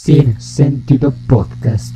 Sin Sentido Podcast.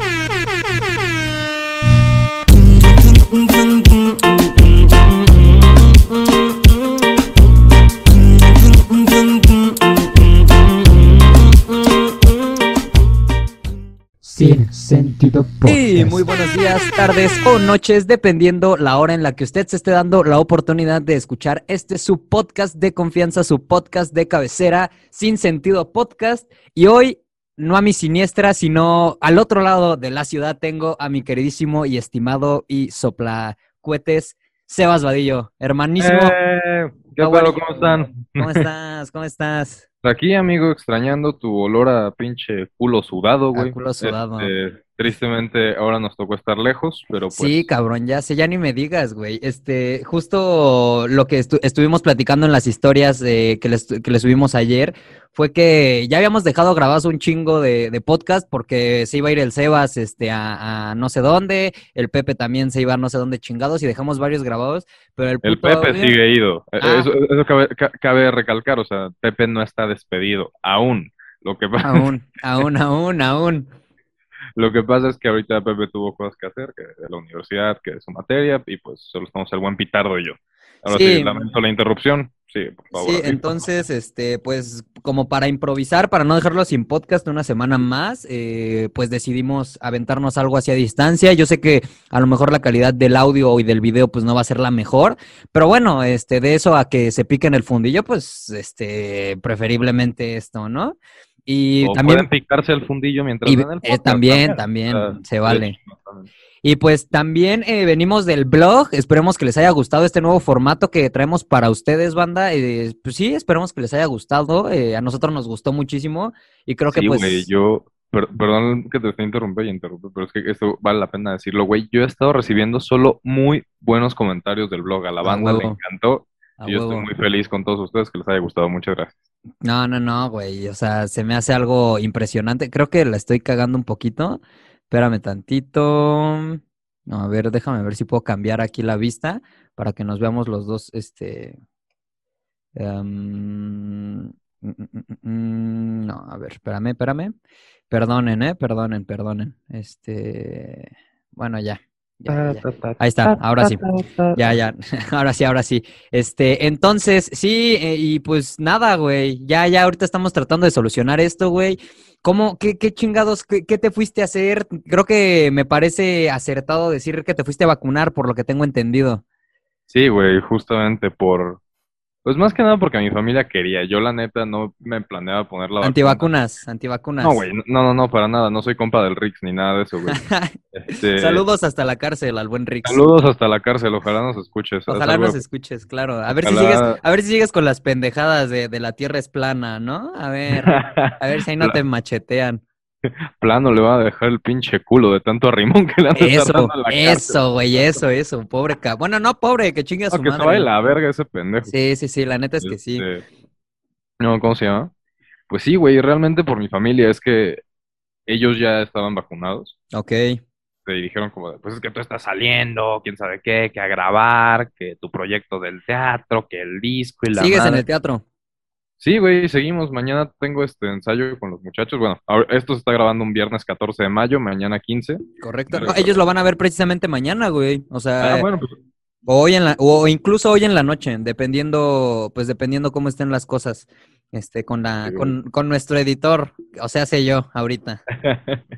Sin Sentido Podcast. Y muy buenos días, tardes o noches, dependiendo la hora en la que usted se esté dando la oportunidad de escuchar este su podcast de confianza, su podcast de cabecera, Sin Sentido Podcast. Y hoy, no a mi siniestra, sino al otro lado de la ciudad, tengo a mi queridísimo y estimado y soplacuetes, Sebas Vadillo, hermanísimo. Eh, ¿Qué bueno. ¿Cómo están? ¿Cómo estás? ¿Cómo estás? Aquí, amigo, extrañando tu olor a pinche culo sudado, A güey. culo sudado. Este, tristemente, ahora nos tocó estar lejos, pero pues... Sí, cabrón, ya sé, ya ni me digas, güey. Este, justo lo que estu- estuvimos platicando en las historias eh, que, les, que les subimos ayer fue que ya habíamos dejado grabados un chingo de, de podcast porque se iba a ir el Sebas este, a, a no sé dónde, el Pepe también se iba a no sé dónde chingados y dejamos varios grabados, pero el El Pepe audio- sigue ido. Eh, Ah. Eso, eso cabe, ca- cabe recalcar, o sea, Pepe no está despedido, aún. Lo que, pasa, Aún, aún, aún, aún. Lo que pasa es que ahorita Pepe tuvo cosas que hacer, que de la universidad, que de su materia, y pues solo estamos el buen Pitardo y yo. Ahora sí, Sí. lamento la interrupción. Sí, por favor. Sí, entonces, este, pues, como para improvisar, para no dejarlo sin podcast una semana más, eh, pues decidimos aventarnos algo hacia distancia. Yo sé que a lo mejor la calidad del audio y del video, pues, no va a ser la mejor, pero bueno, este, de eso a que se piquen el fundillo, pues, este, preferiblemente esto, ¿no? Y O también, pueden picarse el fundillo mientras y, el eh, también, también, se vale. hecho, también. Y pues también eh, venimos del blog. Esperemos que les haya gustado este nuevo formato que traemos para ustedes, banda. Eh, pues sí, esperemos que les haya gustado. Eh, a nosotros nos gustó muchísimo y creo que Sí, pues... yo, per- perdón que te esté interrumpiendo y interrumpe, pero es que esto vale la pena decirlo, güey. Yo he estado recibiendo solo muy buenos comentarios del blog. A la banda le encantó a y yo estoy muy feliz con todos ustedes que les haya gustado. Muchas gracias. No, no, no, güey. O sea, se me hace algo impresionante. Creo que la estoy cagando un poquito. Espérame tantito. No, a ver, déjame ver si puedo cambiar aquí la vista para que nos veamos los dos, este... em, mm, mm, mm, no, a ver, espérame, espérame. Perdonen, eh, perdonen, perdonen. Este... Bueno, ya. Ya, ya, ya. Ahí está, ahora sí. Ya, ya, ahora sí, ahora sí. Este, entonces, sí, eh, y pues nada, güey, ya, ya, ahorita estamos tratando de solucionar esto, güey. ¿Cómo, qué, qué chingados, qué, qué te fuiste a hacer? Creo que me parece acertado decir que te fuiste a vacunar, por lo que tengo entendido. Sí, güey, justamente por... Pues más que nada porque mi familia quería. Yo la neta no me planeaba poner la vacuna. Antivacunas, antivacunas. No, güey, no, no, no, para nada. No soy compa del Rix ni nada de eso, güey. Este, Saludos hasta la cárcel al buen Rix. Saludos hasta la cárcel. Ojalá nos escuches. Ojalá nos escuches, claro. A ver si sigues, a ver si sigues con las pendejadas de, de la tierra es plana, ¿no? A ver, a ver si ahí no te machetean. plano le va a dejar el pinche culo de tanto arrimón que le han Eso, en la eso, güey, eso, eso, pobre ca... Bueno, no, pobre, que chingue a No, su que se madre. la verga ese pendejo. Sí, sí, sí, la neta es que sí. Este, No, ¿cómo se llama? Pues sí, güey, realmente por mi familia es que ellos ya estaban vacunados. Ok, Y dijeron como, pues es que tú estás saliendo, quién sabe qué, que a grabar, que tu proyecto del teatro, que el disco y la sigues en el teatro. Sí, güey, seguimos. Mañana tengo este ensayo con los muchachos. Bueno, ahora- esto se está grabando un viernes 14 de mayo, mañana 15. Correcto. No, ellos lo van a ver precisamente mañana, güey. O sea, Ah, bueno, pues hoy en la, o incluso hoy en la noche, dependiendo, pues dependiendo cómo estén las cosas, este, con la, Sí, con, con nuestro editor, o sea, sé yo, ahorita.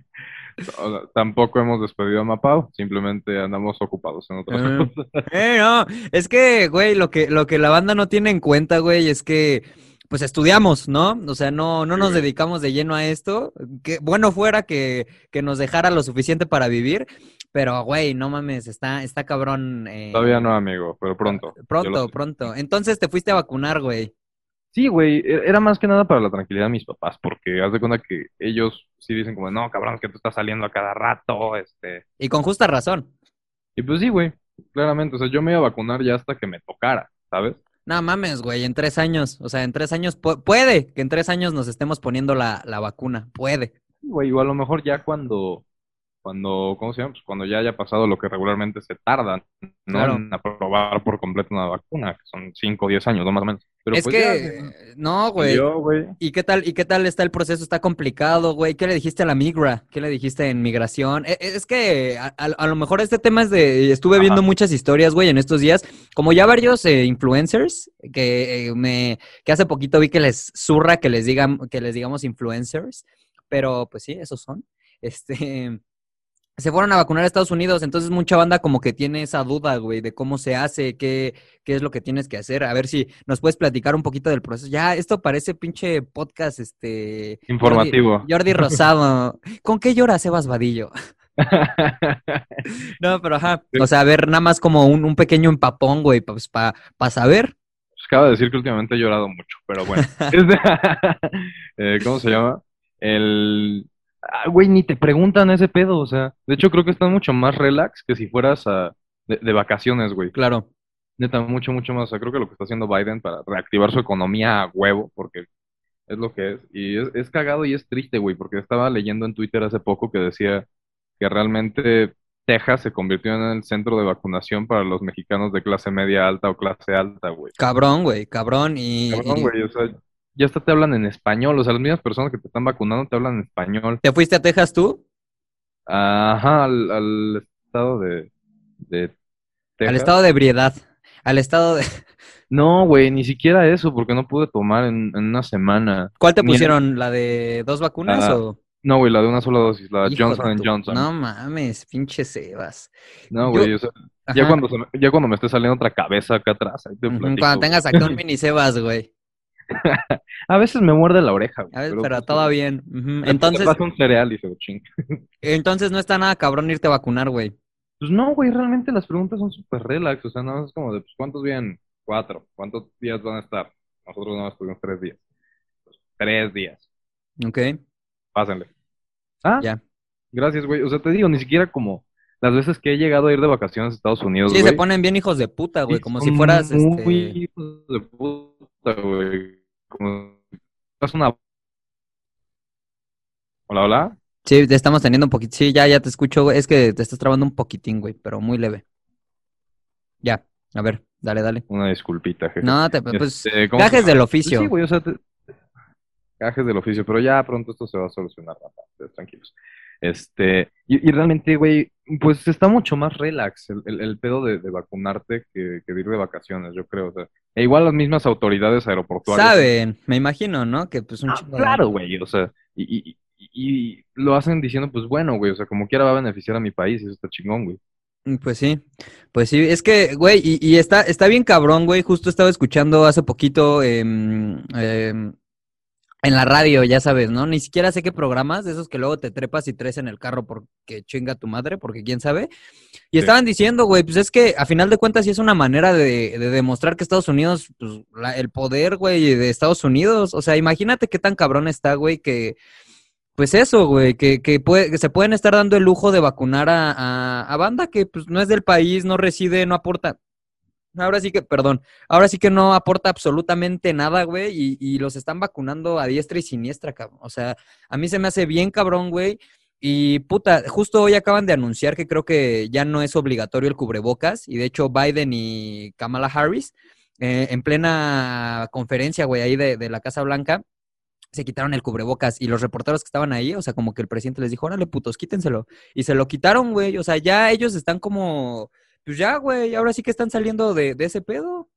no, tampoco hemos despedido a Mapau, simplemente andamos ocupados en otras Ah. cosas. Eh, no, es que, güey, lo que, lo que la banda no tiene en cuenta, güey, es que, pues estudiamos, ¿no? O sea, no, no nos dedicamos de lleno a esto. Que bueno fuera que, que nos dejara lo suficiente para vivir, pero, güey, no mames, está, está cabrón. eh, Todavía no, amigo, pero pronto. Pronto, pronto. Entonces te fuiste a vacunar, güey. Sí, güey, e- era más que nada para la tranquilidad de mis papás, porque haz de cuenta que ellos sí dicen como, no, cabrón, es que tú estás saliendo a cada rato, este... Y con justa razón. Y pues sí, güey, claramente, o sea, yo me iba a vacunar ya hasta que me tocara, ¿sabes? No mames, güey, en tres años. O sea, en tres años, pu- puede que en tres años nos estemos poniendo la, la vacuna. Puede. Güey, o a lo mejor ya cuando cuando, ¿cómo se llama? Pues cuando ya haya pasado lo que regularmente se tarda, ¿no? Claro. En aprobar por completo una vacuna, que son 5 o 10 años, ¿no? Más o menos. Pero es pues que, ya, no, güey. yo, güey. ¿Y qué tal, y qué tal está el proceso? Está complicado, güey. ¿Qué le dijiste a la migra? ¿Qué le dijiste en migración? E- Es que a, a- a lo mejor este tema es de. Estuve viendo muchas historias, güey, en estos días. Como ya varios eh, influencers que eh, me que hace poquito vi que les zurra que les digan, que les digamos influencers. Pero pues sí, esos son. Este. Se fueron a vacunar a Estados Unidos, entonces mucha banda como que tiene esa duda, güey, de cómo se hace, qué, qué es lo que tienes que hacer. A ver si nos puedes platicar un poquito del proceso. Ya, esto parece pinche podcast, este... Informativo. Jordi, Jordi Rosado. ¿Con qué llora Sebas Vadillo? No, pero ajá. O sea, a ver, nada más como un, un pequeño empapón, güey, pues para saber. Pues acaba de decir que últimamente he llorado mucho, pero bueno. Eh, ¿cómo se llama? El... Ah, güey, ni te preguntan ese pedo, o sea, de hecho creo que están mucho más relax que si fueras a, de, de vacaciones, güey. Claro. Neta, mucho, mucho más. O sea, creo que lo que está haciendo Biden para reactivar su economía a huevo, porque es lo que es. Y es, es cagado y es triste, güey, porque estaba leyendo en Twitter hace poco que decía que realmente Texas se convirtió en el centro de vacunación para los mexicanos de clase media alta o clase alta, güey. Cabrón, güey, cabrón. Y, Cabrón, güey, o sea, ya hasta te hablan en español, o sea, las mismas personas que te están vacunando te hablan en español. ¿te fuiste a Texas tú? Ajá, al, al estado de, de Al Texas. estado de ebriedad. Al estado de... No, güey, ni siquiera eso, porque no pude tomar en, en una semana. ¿Cuál te Ni pusieron? ¿La de dos vacunas Ah, o...? No, güey, la de una sola dosis, la Hijo Johnson tu- Johnson. No mames, pinche Sebas. No, Yo- güey, o sea, ya cuando, ya cuando me esté saliendo otra cabeza acá atrás, ahí te platico, Cuando tengas acá un mini Sebas, güey. A veces me muerde la oreja, güey. A ver, pero, pero pues, todo bien. Entonces, paso un cereal y se entonces no está nada cabrón irte a vacunar, güey. Pues no, güey, realmente las preguntas son súper relax, o sea, nada más es como de, pues, ¿cuántos vienen? Cuatro. ¿Cuántos días van a estar? Nosotros no estuvimos tres días. Pues, tres días. Ok, Pásenle. Ah, ya. gracias, güey. O sea, te digo, ni siquiera como las veces que he llegado a ir de vacaciones a Estados Unidos, Sí, se ponen bien hijos de puta, güey. Como si fueras, muy este... hijos de puta, güey. Como si fueras una. Hola, hola. Sí, te estamos teniendo un poquito. Sí, ya, ya te escucho, güey. Es que te estás trabando un poquitín, güey, pero muy leve. Ya, a ver, dale, dale. Una disculpita, jefe. No, te, pues, Este, ¿cómo se gajes llama? del Pues oficio. Sí, güey, o sea, te- gajes del oficio, pero ya pronto esto se va a solucionar, ustedes tranquilos. Este, y, y realmente, güey, pues está mucho más relax el, el- el pedo de, de vacunarte que, que de ir de vacaciones, yo creo. O sea, e igual las mismas autoridades aeroportuarias. Saben, me imagino, ¿no? Que pues un Ah, chingo de- claro, güey, o sea, y, y, y, y lo hacen diciendo, pues bueno, güey, o sea, como quiera va a beneficiar a mi país, eso está chingón, güey. Mm, Pues sí, pues sí, es que, güey, y, y está, está bien cabrón, güey, justo estaba escuchando hace poquito em, en la radio, ya sabes, ¿no? Ni siquiera sé qué programas, de esos que luego te trepas y traes en el carro porque chinga tu madre, porque quién sabe. Y Sí. estaban diciendo, güey, pues es que a final de cuentas sí es una manera de, de demostrar que Estados Unidos, pues la- el poder, güey, de Estados Unidos, o sea, imagínate qué tan cabrón está, güey, que... Pues eso, güey, que, que, puede, que se pueden estar dando el lujo de vacunar a, a, a banda que pues no es del país, no reside, no aporta. Ahora sí que, perdón, ahora sí que no aporta absolutamente nada, güey, y, y los están vacunando a diestra y siniestra, cabrón. O sea, a mí se me hace bien cabrón, güey. Y puta, justo hoy acaban de anunciar que creo que ya no es obligatorio el cubrebocas, y de hecho Biden y Kamala Harris, eh, en plena conferencia, güey, ahí de, de la Casa Blanca, se quitaron el cubrebocas y los reporteros que estaban ahí, o sea, como que el presidente les dijo, órale, putos, quítenselo. Y se lo quitaron, güey. O sea, ya ellos están como, pues ya, güey, ahora sí que están saliendo de, de ese pedo.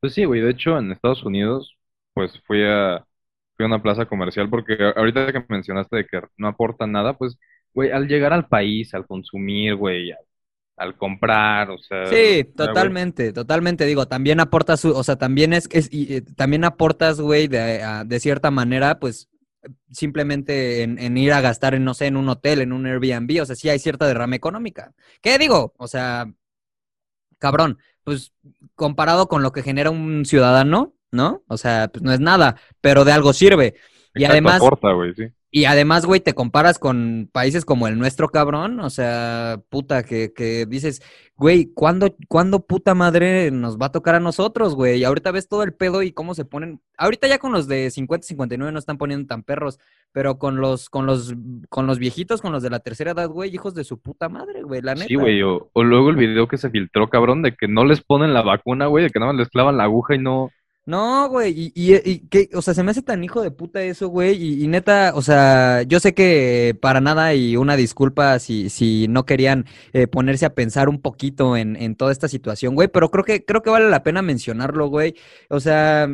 Pues sí, güey, de hecho, en Estados Unidos, pues fui a, fui a una plaza comercial, porque ahorita que mencionaste de que no aporta nada, pues, güey, al llegar al país, al consumir, güey, al, al comprar, o sea, Sí, o sea, güey, totalmente, totalmente. Digo, también aporta su, o sea, también es, es y, eh, también aportas, güey, de, a- de cierta manera, pues, simplemente en, en ir a gastar en, no sé, en un hotel, en un Airbnb, o sea, sí hay cierta derrama económica. ¿Qué digo? O sea, cabrón, pues comparado con lo que genera un ciudadano, ¿no? O sea, pues no es nada, pero de algo sirve. Y además, aporta, güey, sí. Y además, güey, te comparas con países como el nuestro, cabrón. O sea, puta, que, que dices, güey, ¿cuándo, ¿cuándo puta madre nos va a tocar a nosotros, güey? Y ahorita ves todo el pedo y cómo se ponen. Ahorita ya con los de 50, 59 no están poniendo tan perros, pero con los, con los, con los viejitos, con los de la tercera edad, güey, hijos de su puta madre, güey, la neta. Sí, güey, o, o luego el video que se filtró, cabrón, de que no les ponen la vacuna, güey, de que nada más les clavan la aguja y no, No, güey, y, y, y que, o sea, se me hace tan hijo de puta eso, güey, y, y neta, o sea, yo sé que para nada y una disculpa si, si no querían eh, ponerse a pensar un poquito en, en toda esta situación, güey, pero creo que, creo que vale la pena mencionarlo, güey, o sea,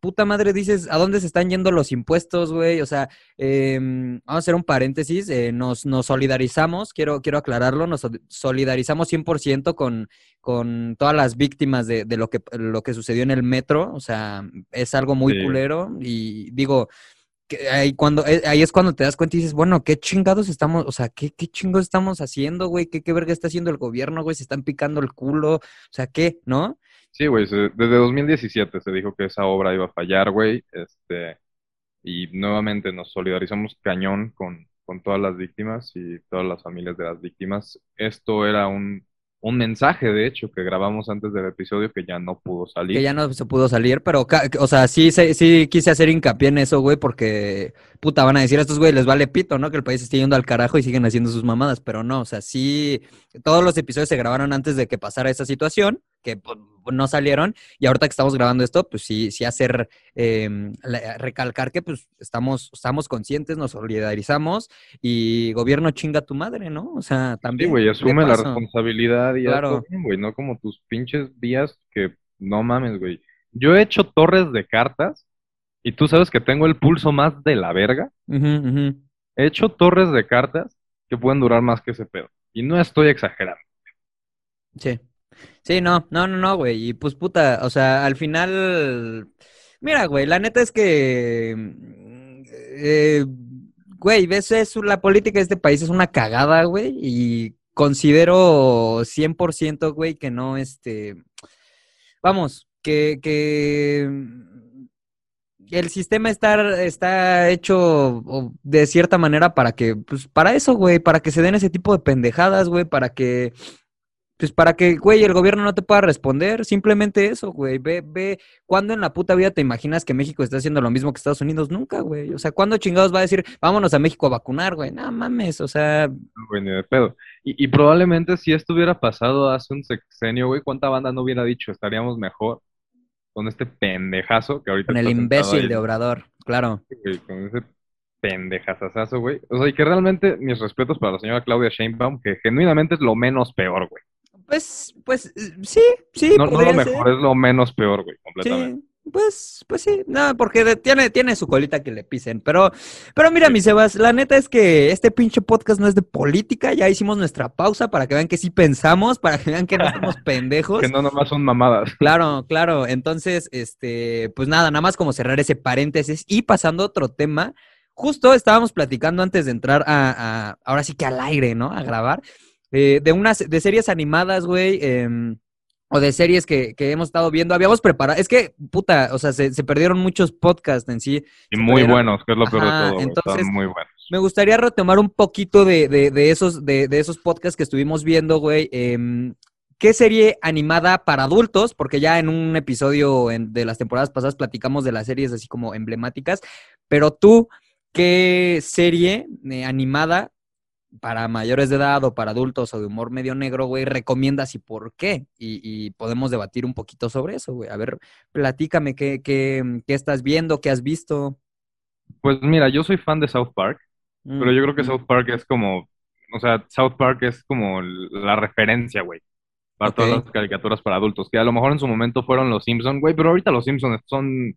puta madre, dices, ¿a dónde se están yendo los impuestos, güey? O sea, em, vamos a hacer un paréntesis, eh, nos, nos solidarizamos, quiero, quiero aclararlo, nos sol- solidarizamos 100% con, con todas las víctimas de, de lo, que, lo que sucedió en el metro, o sea, es algo muy Sí. culero y digo... que ahí, cuando, eh, ahí es cuando te das cuenta y dices, bueno, ¿qué chingados estamos, o sea, qué, qué chingos estamos haciendo, güey? ¿Qué, ¿Qué verga está haciendo el gobierno, güey? Se están picando el culo, o sea, ¿qué? ¿No? Sí, güey, desde 2017 se dijo que esa obra iba a fallar, güey, este, y nuevamente nos solidarizamos cañón con, con todas las víctimas y todas las familias de las víctimas. Esto era un, un mensaje, de hecho, que grabamos antes del episodio que ya no pudo Que salir. ya no se pudo salir, pero, o sea, sí, sí quise hacer hincapié en eso, güey, porque, puta, van a decir a estos güey les vale pito, ¿no? Que el país esté yendo al carajo y siguen haciendo sus mamadas, pero no, o sea, sí, todos los episodios se grabaron antes de que pasara esa situación, que pues, no salieron, y ahorita que estamos grabando esto, pues sí, sí hacer, em, recalcar que, pues, estamos, estamos conscientes, nos solidarizamos, y gobierno chinga tu madre, ¿no? O sea, Sí, también. güey, de asume la responsabilidad y Claro. güey, no como tus pinches días que no mames, güey. Yo he hecho torres de cartas y tú sabes que tengo el pulso más de la verga. He hecho torres de cartas que pueden durar más que ese pedo. Y no estoy exagerando. Sí. Sí, no, no, no, no, güey. Y pues puta, o sea, al final, mira, güey, la neta es que, eh, güey, ves, es la política de este país es una cagada, güey, y considero 100%, güey, que no, este, vamos, que, que el sistema está, está hecho de cierta manera para que, pues, para eso, güey, para que se den ese tipo de pendejadas, güey, para que pues para que, güey, el gobierno no te pueda responder, simplemente eso, güey. Ve, ve, ¿cuándo en la puta vida te imaginas que México está haciendo lo mismo que Estados Unidos? Nunca, güey. O sea, ¿cuándo chingados va a decir, vámonos a México a vacunar, güey? No mames, o sea, güey, ni de pedo. Y, y probablemente si esto hubiera pasado hace un sexenio, güey, ¿cuánta banda no hubiera dicho? Estaríamos mejor con este pendejazo que ahorita con el está imbécil de Obrador, claro. güey, con ese pendejazazazo, güey. O sea, y que realmente mis respetos para la señora Claudia Sheinbaum, que genuinamente es lo menos peor, güey. Pues, pues, sí, sí, No, no lo mejor, ser. es lo menos peor, güey, completamente. Sí, pues, pues sí, no, porque tiene, tiene su colita que le pisen, pero, pero mira, mi Sebas, la neta es que este pinche podcast no es de política, ya hicimos nuestra pausa para que vean que sí pensamos, para que vean que no somos pendejos. Que no nomás son mamadas. Claro, claro. Entonces, este, pues nada, nada más como cerrar ese paréntesis y pasando a otro tema. Justo estábamos platicando antes de entrar a, a- ahora sí que al aire, ¿no? A grabar, eh, de unas, de series animadas, güey, em, o de series que, que hemos estado viendo. Habíamos preparado, es que, puta, o sea, se, se perdieron muchos podcasts en sí. Y Se muy perdieron- buenos, que es lo peor de todo, entonces- Están muy buenos. Me gustaría retomar un poquito de, de- de esos, de, de esos podcasts que estuvimos viendo, güey. Em, ¿Qué serie animada para adultos? Porque ya en un episodio en- de las temporadas pasadas platicamos de las series así como emblemáticas. Pero tú, ¿qué serie eh, animada para mayores de edad o para adultos o de humor medio negro, güey, recomiendas y por qué? Y, y podemos debatir un poquito sobre eso, güey. A ver, platícame qué, qué, qué estás viendo, qué has visto. Pues mira, yo soy fan de South Park, pero yo creo que South Park es como, o sea, South Park es como la referencia, güey, para todas las caricaturas para adultos, que a lo mejor en su momento fueron los Simpsons, güey, pero ahorita los Simpsons son,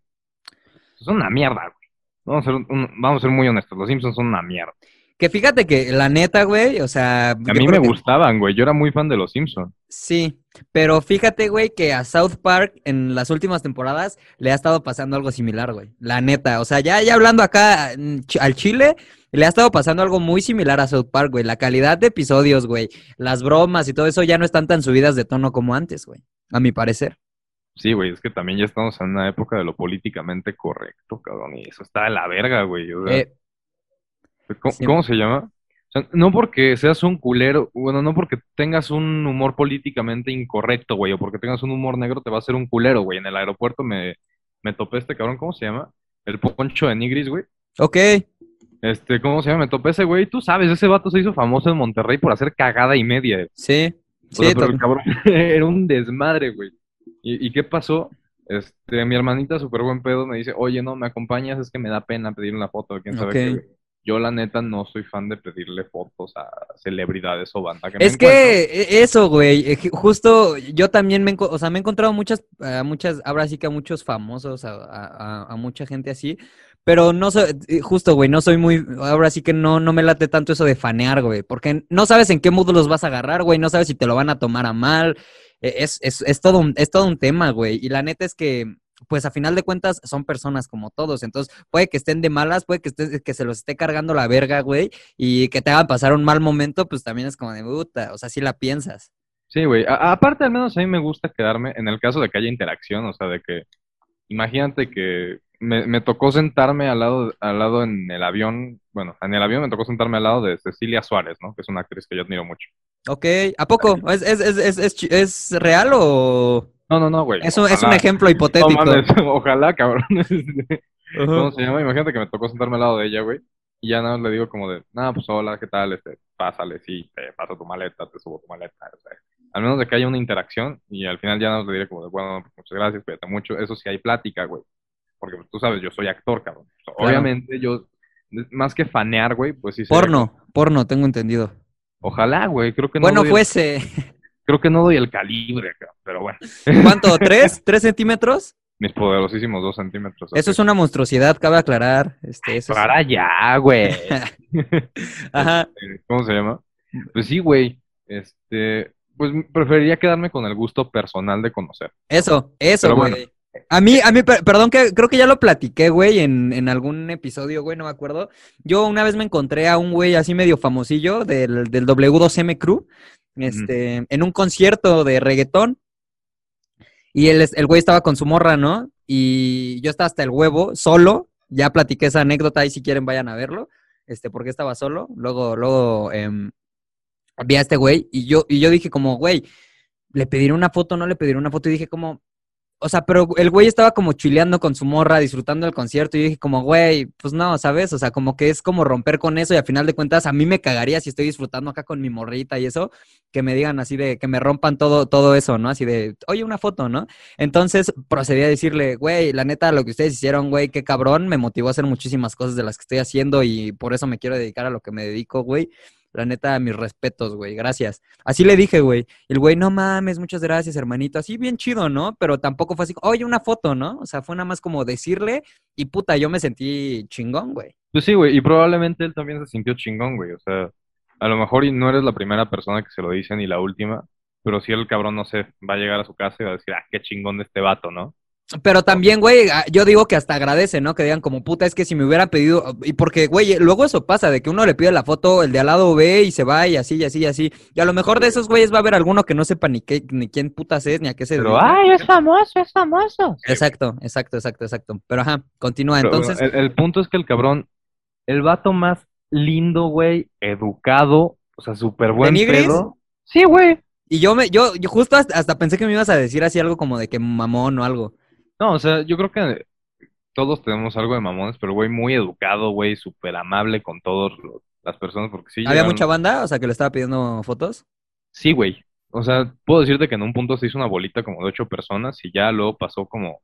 son una mierda, güey. Vamos a ser, un- vamos a ser muy honestos, los Simpsons son una mierda. Que fíjate que la neta, güey, o sea, A mí me que- gustaban, güey, yo era muy fan de los Simpsons. Sí, pero fíjate, güey, que a South Park en las últimas temporadas le ha estado pasando algo similar, güey. La neta, o sea, ya, ya hablando acá mm, al Chile, le ha estado pasando algo muy similar a South Park, güey. La calidad de episodios, güey, las bromas y todo eso ya no están tan subidas de tono como antes, güey, a mi parecer. Sí, güey, es que también ya estamos en una época de lo políticamente correcto, cabrón, y eso está de la verga, güey. o sea, Eh, ¿Cómo, Sí. cómo se llama? O sea, no porque seas un culero, bueno, no porque tengas un humor políticamente incorrecto, güey, o porque tengas un humor negro te va a hacer un culero, güey. En el aeropuerto me, me topé este cabrón, ¿cómo se llama? El Poncho de Nigris, güey. Ok, Este, ¿cómo se llama? Me topé ese güey. Tú sabes, ese vato se hizo famoso en Monterrey por hacer cagada y media. sí. O sea, Sí, pero to- el cabrón era un desmadre, güey. ¿Y, y qué pasó? Este, mi hermanita, súper buen pedo, me dice, oye, no, me acompañas, es que me da pena pedir una foto, quién sabe Ok. qué, güey. Yo, la neta, no soy fan de pedirle fotos a celebridades o banda que Es que e- eso, güey, eh, ju- justo yo también me, o sea, me he encontrado muchas, a muchas, ahora sí que a muchos famosos, a, a- mucha gente así, pero no soy, eh, justo, güey, no soy muy, ahora sí que no, no me late tanto eso de fanear, güey, porque no sabes en qué modo los vas a agarrar, güey, no sabes si te lo van a tomar a mal, eh, es, es, es todo un, es todo un tema, güey, y la neta es que, pues a final de cuentas son personas como todos, entonces puede que estén de malas, puede que, esté- que se los esté cargando la verga, güey, y que te hagan pasar un mal momento, pues también es como de puta, o sea, sí la piensas. Sí, güey. Aparte, al menos a mí me gusta quedarme en el caso de que haya interacción, o sea, de que, imagínate que me, me tocó sentarme al lado, al lado en el avión, bueno, en el avión me tocó sentarme al lado de Cecilia Suárez, ¿no? Que es una actriz que yo admiro mucho. Ok, ¿a poco? ¿Es, es, es, es, es real o No, no, no, güey. es un, es un ejemplo No hipotético? mames, ojalá, cabrón. Este. ¿Cómo se llama? Imagínate que me tocó sentarme al lado de ella, güey. Y ya nada más le digo como de, nada, pues hola, ¿qué tal? Este, pásale, sí, te paso tu maleta, te subo tu maleta. o sea, al menos de que haya una interacción y al final ya nada más le diré como de, bueno, pues, muchas gracias, cuídate mucho. Eso sí hay plática, güey. Porque pues, tú sabes, yo soy actor, cabrón. Claro. Obviamente yo, más que fanear, güey, pues sí. sería Porno, porno, tengo entendido. Ojalá, güey, creo que no bueno, fuese. Creo que no doy el calibre, pero bueno. ¿Cuánto? ¿Tres? ¿Tres centímetros? Mis poderosísimos dos centímetros. Eso es una monstruosidad, cabe aclarar. Este, eso es- Para allá, güey. Ajá. Eh, ¿Cómo se llama? Pues sí, güey. Este, pues preferiría quedarme con el gusto personal de conocer. Eso, eso, Pero güey. bueno. A mí, a mí, per- perdón que creo que ya lo platiqué, güey, en, en algún episodio, güey, no me acuerdo. Yo una vez me encontré a un güey así medio famosillo del, del W2M Crew, este, en un concierto de reggaetón. Y el, el güey estaba con su morra, ¿no? Y yo estaba hasta el huevo, solo. Ya platiqué esa anécdota ahí si quieren vayan a verlo. Este, porque estaba solo. Luego, luego, em, vi a este güey y yo, y yo dije como, güey, le pediré una foto, no le pediré una foto. Y dije como, o sea, pero el güey estaba como chileando con su morra, disfrutando del concierto. Y yo dije como, güey, pues no, ¿sabes? O sea, como que es como romper con eso y al final de cuentas a mí me cagaría si estoy disfrutando acá con mi morrita y eso, que me digan así de, que me rompan todo, todo eso, ¿no? Así de, oye, una foto, ¿no? Entonces procedí a decirle, güey, la neta, lo que ustedes hicieron, güey, qué cabrón, me motivó a hacer muchísimas cosas de las que estoy haciendo y por eso me quiero dedicar a lo que me dedico, güey. La neta, mis respetos, güey, gracias. Así le dije, güey. El güey, no mames, muchas gracias, hermanito. Así bien chido, ¿no? Pero tampoco fue así, oye, una foto, ¿no? O sea, fue nada más como decirle y puta, yo me sentí chingón, güey. Pues sí, güey, y probablemente él también se sintió chingón, güey. O sea, a lo mejor no eres la primera persona que se lo dice ni la última, pero sí el cabrón, no sé, va a llegar a su casa y va a decir, ah, qué chingón de este vato, ¿no? Pero también, güey, ah, yo digo que hasta agradece, ¿no? Que digan como puta, es que si me hubieran pedido, y porque, güey, luego eso pasa, de que uno le pide la foto, el de al lado ve y se va y así, y así, y así. Y a lo mejor de esos güeyes va a haber alguno que no sepa ni qué, ni quién putas es, ni a qué se Pero, ay, es famoso, es famoso. Exacto, exacto, exacto, exacto. Pero ajá, continúa. Pero, Entonces, el, el punto es que el cabrón, el vato más lindo, güey, educado, o sea, súper buen nigris? pedo. Sí, güey. y yo me, yo, yo justo hasta, hasta pensé que me ibas a decir así algo como de que mamón o algo. No, o sea, yo creo que todos tenemos algo de mamones, pero güey, muy educado, güey, súper amable con todas las personas, porque sí. ¿Había llegaron- mucha banda? O sea, que le estaba pidiendo fotos. Sí, güey. O sea, puedo decirte que en un punto se hizo una bolita como de ocho personas y ya luego pasó como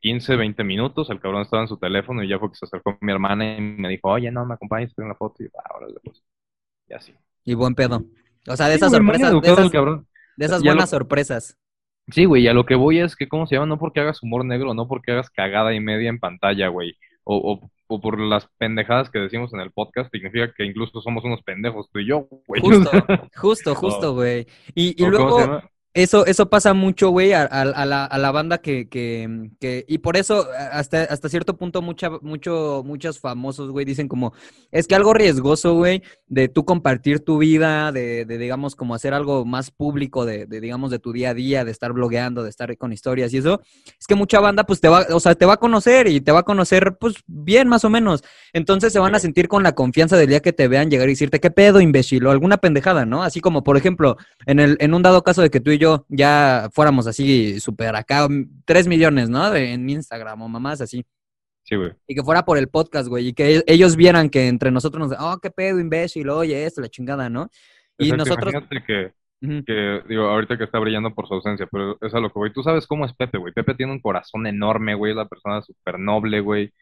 15, 20 minutos, el cabrón estaba en su teléfono y ya fue que se acercó mi hermana y me dijo, oye, no, me acompañas, estoy en la foto y yo, ah, órale, pues. Y así. Y buen pedo. O sea, de esas sorpresas, de educado esas, cabrón. de esas lo- buenas sorpresas. Sí, güey, a lo que voy es que, ¿cómo se llama? No porque hagas humor negro, no porque hagas cagada y media en pantalla, güey. O, o, o por las pendejadas que decimos en el podcast, significa que incluso somos unos pendejos, tú y yo, güey. Justo, justo, justo, güey. Y, y ¿O cómo se luego? Eso, eso pasa mucho, güey, a, la, a la banda que, que, y por eso hasta, hasta cierto punto mucha, mucho, muchos famosos, güey, dicen como, es que algo riesgoso, güey, de tú compartir tu vida, de, digamos, como hacer algo más público, de, digamos, de tu día a día, de estar blogueando, de estar con historias y eso, es que mucha banda, pues, te va, o sea, te va a conocer y te va a conocer, pues, bien, más o menos. Entonces se van a sentir con la confianza del día que te vean llegar y decirte, ¿qué pedo, imbécil? O alguna pendejada, ¿no? Así como, por ejemplo, en, el, en un dado caso de que tú y ya fuéramos así súper acá, mm, tres millones, ¿no? De, en Instagram o mamás así. Sí, güey. Y que fuera por el podcast, güey. Y que e- ellos vieran que entre nosotros nos... Oh, qué pedo, imbécil. Oye, esto, la chingada, ¿no? Y Exacto, nosotros... Imagínate que, que, digo, ahorita que está brillando por su ausencia, pero es a lo que voy. Tú sabes cómo es Pepe, güey. Pepe tiene un corazón enorme, güey. Es la persona súper noble, güey.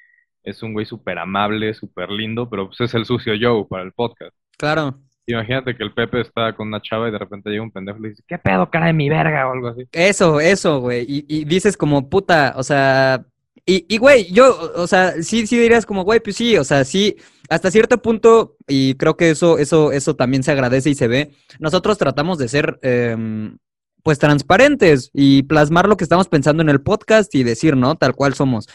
Es un güey súper amable, súper lindo, pero pues es el sucio Joe para el podcast. Claro. Imagínate que el Pepe está con una chava y de repente llega un pendejo y le dice, ¿qué pedo, cara de mi verga? o algo así. Eso, eso, güey. Y, dices como, puta, o sea... Y, y, güey, yo, o sea, sí, sí dirías como, güey, pues sí, o sea, sí, hasta cierto punto, y creo que eso, eso, eso también se agradece y se ve, nosotros tratamos de ser, em, pues, transparentes y plasmar lo que estamos pensando en el podcast y decir, ¿no? Tal cual somos.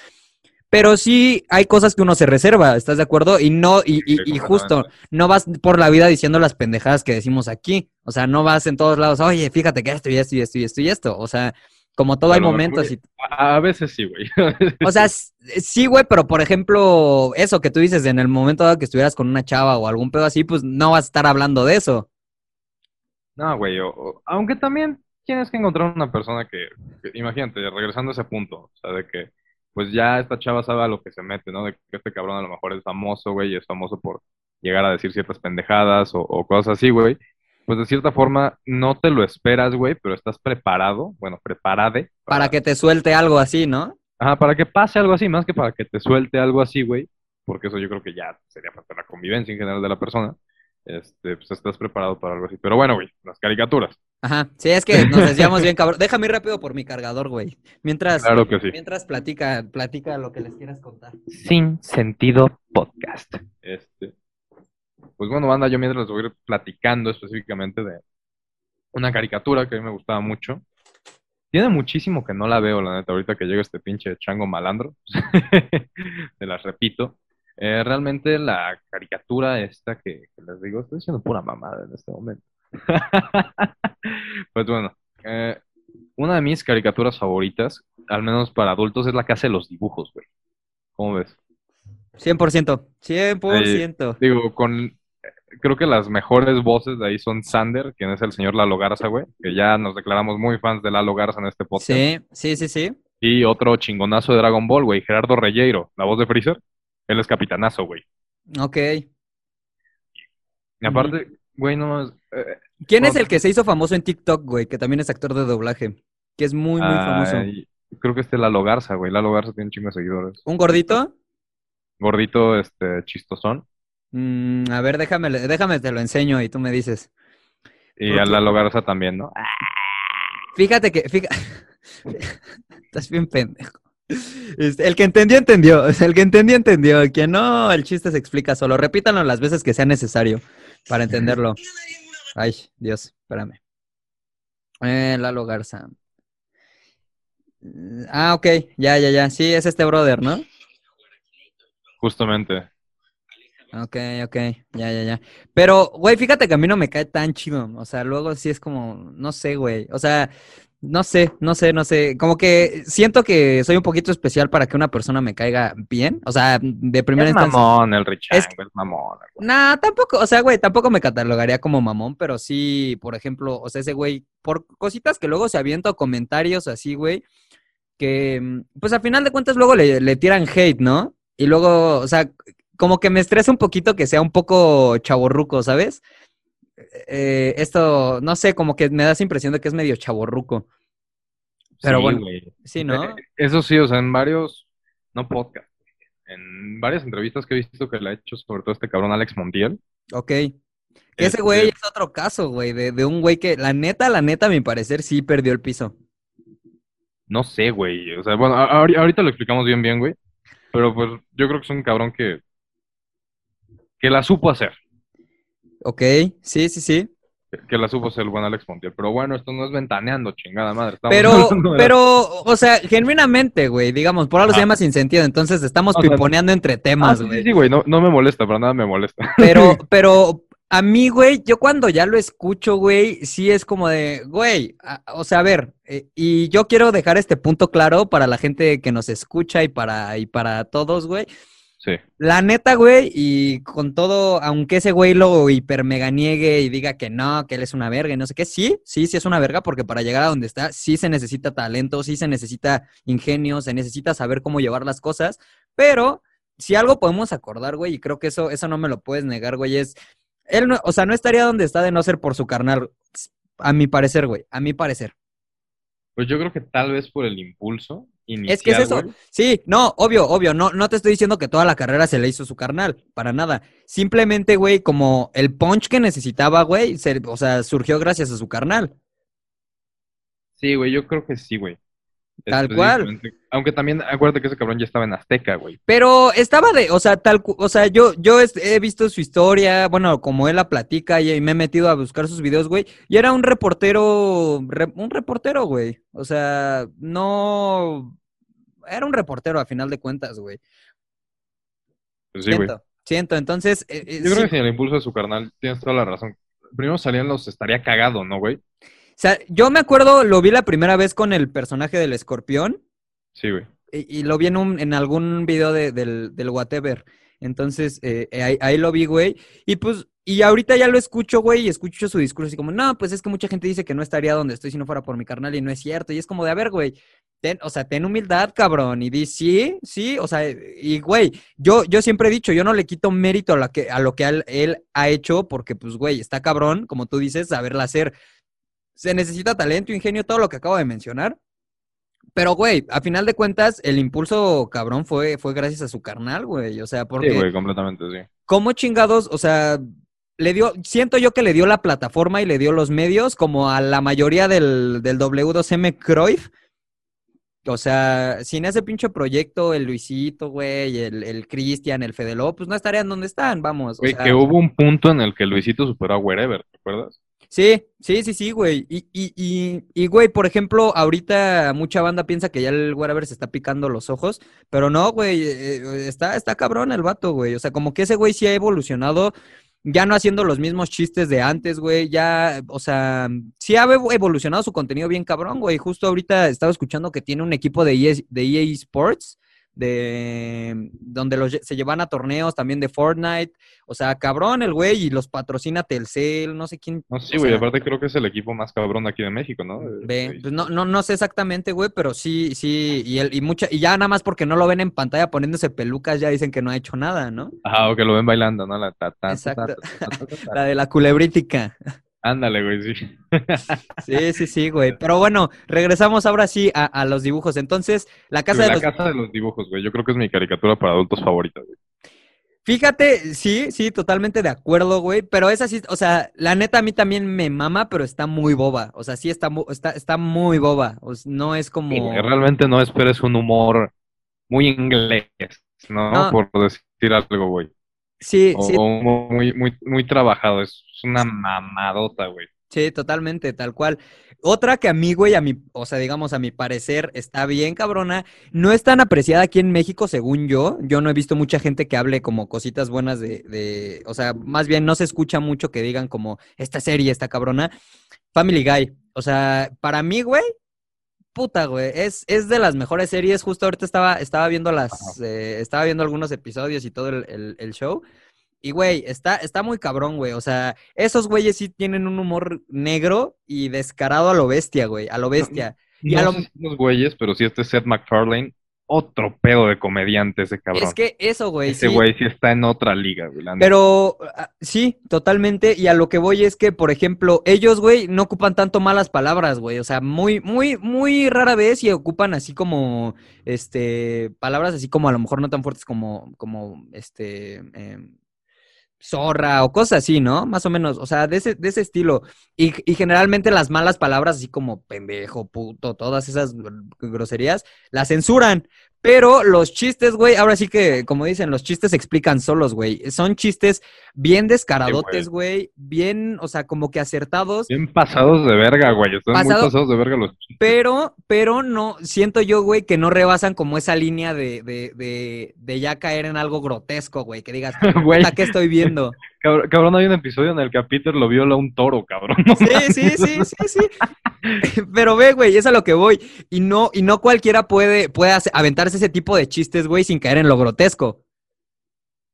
Pero sí hay cosas que uno se reserva, ¿estás de acuerdo? Y no, y, y, Sí, y justo, no vas por la vida diciendo las pendejadas que decimos aquí. O sea, no vas en todos lados, oye, fíjate que esto y esto y esto y esto y esto. O sea, como todo hay momentos y... A, veces sí, güey. O sea, sí, güey, pero por ejemplo, eso que tú dices, en el momento dado que estuvieras con una chava o algún pedo así, pues no vas a estar hablando de eso. No, güey, o- o- aunque también tienes que encontrar una persona que, que- imagínate, regresando a ese punto, o sea, de que pues ya esta chava sabe a lo que se mete, ¿no? De que este cabrón a lo mejor es famoso, güey, y es famoso por llegar a decir ciertas pendejadas o, o cosas así, güey. Pues de cierta forma no te lo esperas, güey, pero estás preparado, bueno, preparade Para que te suelte algo así, ¿no? Ajá, para que pase algo así, más que para que te suelte algo así, güey, porque eso yo creo que ya sería parte de la convivencia en general de la persona. Este, pues estás preparado para algo así. Pero bueno, güey, las caricaturas. Ajá. Sí, es que nos desviamos bien, cabrón. Déjame ir rápido por mi cargador, güey. Mientras, Claro que sí. mientras platica, platica lo que les quieras contar. Sin sentido podcast. Este, pues bueno, banda, yo mientras les voy a ir platicando específicamente de una caricatura que a mí me gustaba mucho. Tiene muchísimo que no la veo, la neta, ahorita que llega este pinche chango malandro. Te las repito. Eh, realmente la caricatura esta que, que les digo, estoy diciendo pura mamada en este momento. Pues bueno, eh, una de mis caricaturas favoritas, al menos para adultos, es la que hace los dibujos, güey. ¿Cómo ves? 100%. 100%. Digo, con. Creo que las mejores voces de ahí son Sander, quien es el señor Lalo Garza, güey, que ya nos declaramos muy fans de Lalo Garza en este podcast. Sí, sí, sí, sí. Y otro chingonazo de Dragon Ball, güey, Gerardo Reyero, la voz de Freezer. Él es capitanazo, güey. Ok. Y aparte, güey, no eh, ¿Quién es el que se hizo famoso en TikTok, güey? Que también es actor de doblaje. Que es muy, muy famoso. creo que este Lalo Garza, güey. Lalo Garza tiene un chingo de seguidores. ¿Un gordito? Gordito, este, chistosón. Mm, a ver, déjame, déjame te lo enseño y tú me dices. Y ¿Por a? Lalo Garza también, ¿no? Fíjate que, fíjate, estás bien pendejo. Este, el que entendió, entendió. El que entendió, entendió. El que no, el chiste se explica solo. Repítanlo las veces que sea necesario para entenderlo. Ay, Dios, espérame. Eh, Lalo Garza. Ah, ok, ya, ya, ya. Sí, es este brother, ¿no? Justamente. Ok, ok, ya, ya, ya. Pero, güey, fíjate que a mí no me cae tan chido. O sea, luego sí es como, no sé, güey. O sea, no sé, no sé, no sé. Como que siento que soy un poquito especial para que una persona me caiga bien. O sea, de primera Es instancia. mamón el Richango, Es mamón. güey. Nah, tampoco, o sea, güey, tampoco me catalogaría como mamón, pero sí, por ejemplo, o sea, ese güey, por cositas que luego se avienta comentarios así, güey, que, mm, pues a final de cuentas luego le, le tiran hate, ¿no? Y luego, o sea, como que me estresa un poquito que sea un poco chaborruco, ¿sabes? Eh, esto, no sé, como que me da esa impresión de que es medio chaborruco. Pero Sí, bueno, sí, ¿no? Eh, Eso sí, o sea, en varios, no podcast, en varias entrevistas que he visto que le ha hecho, sobre todo este cabrón Alex Montiel. Ok. Que ese este, güey es otro caso, güey, de, de un güey que, la neta, la neta, a mi parecer, sí perdió el piso. No sé, güey. O sea, bueno, ahorita lo explicamos bien, bien, güey. Pero pues yo creo que es un cabrón que, que la supo hacer. Ok, sí, sí, sí. Que la supo ser el buen Alex Montiel. Pero bueno, esto no es ventaneando, chingada madre. Estamos Pero, de pero, o sea, genuinamente, güey, digamos, por algo se Ajá. llama sin sentido, entonces estamos O sea, piponeando entre Ah, temas, sí, güey. sí, sí, güey, no, no me molesta, para nada me molesta. Pero, pero a mí, güey, yo cuando ya lo escucho, güey, sí es como de, güey, a- o sea, a ver, eh, y yo quiero dejar este punto claro para la gente que nos escucha y para, y para todos, güey. Sí. La neta, güey, y con todo, aunque ese güey lo hiper mega niegue y diga que no, que él es una verga y no sé qué, sí, sí, sí es una verga, porque para llegar a donde está, sí se necesita talento, sí se necesita ingenio, se necesita saber cómo llevar las cosas, pero si algo podemos acordar, güey, y creo que eso, eso no me lo puedes negar, güey, es, él no, o sea, no estaría donde está de no ser por su carnal, a mi parecer, güey, a mi parecer. Pues yo creo que tal vez por el impulso inicial, Es que es eso. güey. Sí, no, obvio, obvio. No, no te estoy diciendo que toda la carrera se le hizo su carnal, para nada. Simplemente, güey, como el punch que necesitaba, güey, se- o sea, surgió gracias a su carnal. Sí, güey, yo creo que sí, güey. Tal cual. Aunque también, acuérdate que ese cabrón ya estaba en Azteca, güey. Pero estaba de, o sea, tal, o sea, yo, yo he visto su historia, bueno, como él la platica y, me he metido a buscar sus videos, güey, y era un reportero, re- un reportero, güey. O sea, no, era un reportero a final de cuentas, güey. Pues sí, güey. Siento, siento, entonces, eh, eh, Yo creo que sin el impulso de su carnal, tienes toda la razón. Primero salían los, estaría cagado, ¿no, güey? O sea, yo me acuerdo, lo vi la primera vez con el personaje del escorpión Sí, güey. y, y lo vi en, un, en algún video de- del, del whatever. Entonces, eh, eh, ahí, ahí lo vi, güey. Y pues, y ahorita ya lo escucho, güey, y escucho su discurso así como, no, pues es que mucha gente dice que no estaría donde estoy si no fuera por mi carnal y no es cierto. Y es como de, a ver, güey, ten, o sea, ten humildad, cabrón. Y di, sí, sí, o sea, y güey, yo, yo siempre he dicho, yo no le quito mérito a, la que, a lo que él, él ha hecho porque, pues, güey, está cabrón, como tú dices, saberla hacer. Se necesita talento, ingenio, todo lo que acabo de mencionar. Pero, güey, a final de cuentas, el impulso cabrón fue, fue gracias a su carnal, güey. O sea, porque Sí, güey, completamente, sí. ¿cómo chingados? O sea, le dio, siento yo que le dio la plataforma y le dio los medios, como a la mayoría del, del W2M Cruyff. O sea, sin ese pinche proyecto, el Luisito, güey, el, el Cristian, el Fedelo, pues no estarían donde están, vamos. o Güey, sea, que hubo un punto en el que Luisito superó a Wherever, ¿te acuerdas? Sí, sí, sí, sí, güey. Y, y, y, y, güey, por ejemplo, ahorita mucha banda piensa que ya el Wherever se está picando los ojos, pero no, güey, eh, está, está cabrón el vato, güey. O sea, como que ese güey sí ha evolucionado, ya no haciendo los mismos chistes de antes, güey, ya, o sea, sí ha evo- evolucionado su contenido bien cabrón, güey. Justo ahorita estaba escuchando que tiene un equipo de EA, de EA Sports, de donde los, se llevan a torneos también de Fortnite. O sea, cabrón el güey y los patrocina Telcel, no sé quién. No, sí, güey, sea, aparte creo que es el equipo más cabrón aquí de México, ¿no? Ve, pues no, no, no sé exactamente, güey, pero sí, sí, y, el, y mucha, y ya nada más porque no lo ven en pantalla poniéndose pelucas, ya dicen que no ha hecho nada, ¿no? Ajá, o que lo ven bailando, ¿no? La ta, Exacto. ta. La de la culebrítica. Ándale, güey, sí. Sí, sí, sí, güey. Pero bueno, regresamos ahora sí a, a los dibujos. Entonces, la casa Güey, de la los... casa de los dibujos, güey. Yo creo que es mi caricatura para adultos favorita, güey. Fíjate, sí, sí, totalmente de acuerdo, güey. Pero esa sí, o sea, la neta a mí también me mama, pero está muy boba. O sea, sí está, está, está muy boba. O sea, no es como... Sí, güey, Realmente no esperes un humor muy inglés, ¿no? No. Por decir algo, güey. Sí, O, sí, o muy, muy, muy trabajado. Es una mamadota, güey. Sí, totalmente, tal cual. Otra que a mí, güey, a mi, o sea, digamos, a mi parecer, está bien cabrona. No es tan apreciada aquí en México, según yo. Yo no he visto mucha gente que hable como cositas buenas de, de, o sea, más bien no se escucha mucho que digan como, esta serie está cabrona. Family Guy. O sea, para mí, güey, puta, güey, es, es de las mejores series. Justo ahorita estaba, estaba viendo las, eh, estaba viendo algunos episodios y todo el, el- el show. Y, güey, está, está muy cabrón, güey. O sea, esos güeyes sí tienen un humor negro y descarado a lo bestia, güey. A lo bestia. Y a no lo- sé si los güeyes, pero sí este Seth MacFarlane, otro pedo de comediante ese cabrón. Es que eso, güey. Ese sí. güey sí está en otra liga, güey. Pero ah, sí, totalmente. Y a lo que voy es que, por ejemplo, ellos, güey, no ocupan tanto malas palabras, güey. O sea, muy, muy, muy rara vez y ocupan así como, este, palabras así como a lo mejor no tan fuertes como, como, este, em, zorra o cosas así, ¿no? Más o menos, o sea, de ese, de ese estilo. Y, y generalmente las malas palabras, así como pendejo, puto, todas esas gr- groserías, las censuran. Pero los chistes, güey, ahora sí que, como dicen, los chistes se explican solos, güey. Son chistes bien descaradotes, güey. Bien, o sea, como que acertados. Bien pasados de verga, güey. Están muy Pasado- pasados de verga los chistes. Pero, pero no, siento yo, güey, que no rebasan como esa línea de, de, de, de ya caer en algo grotesco, güey. Que digas, ¿qué estoy viendo? Cabrón, cabrón, hay un episodio en el que a Peter lo viola un toro, cabrón. Sí, sí, sí, sí, sí. Pero ve, güey, es a lo que voy. Y no, y no cualquiera puede, puede hacer- aventarse ese tipo de chistes, güey, sin caer en lo grotesco.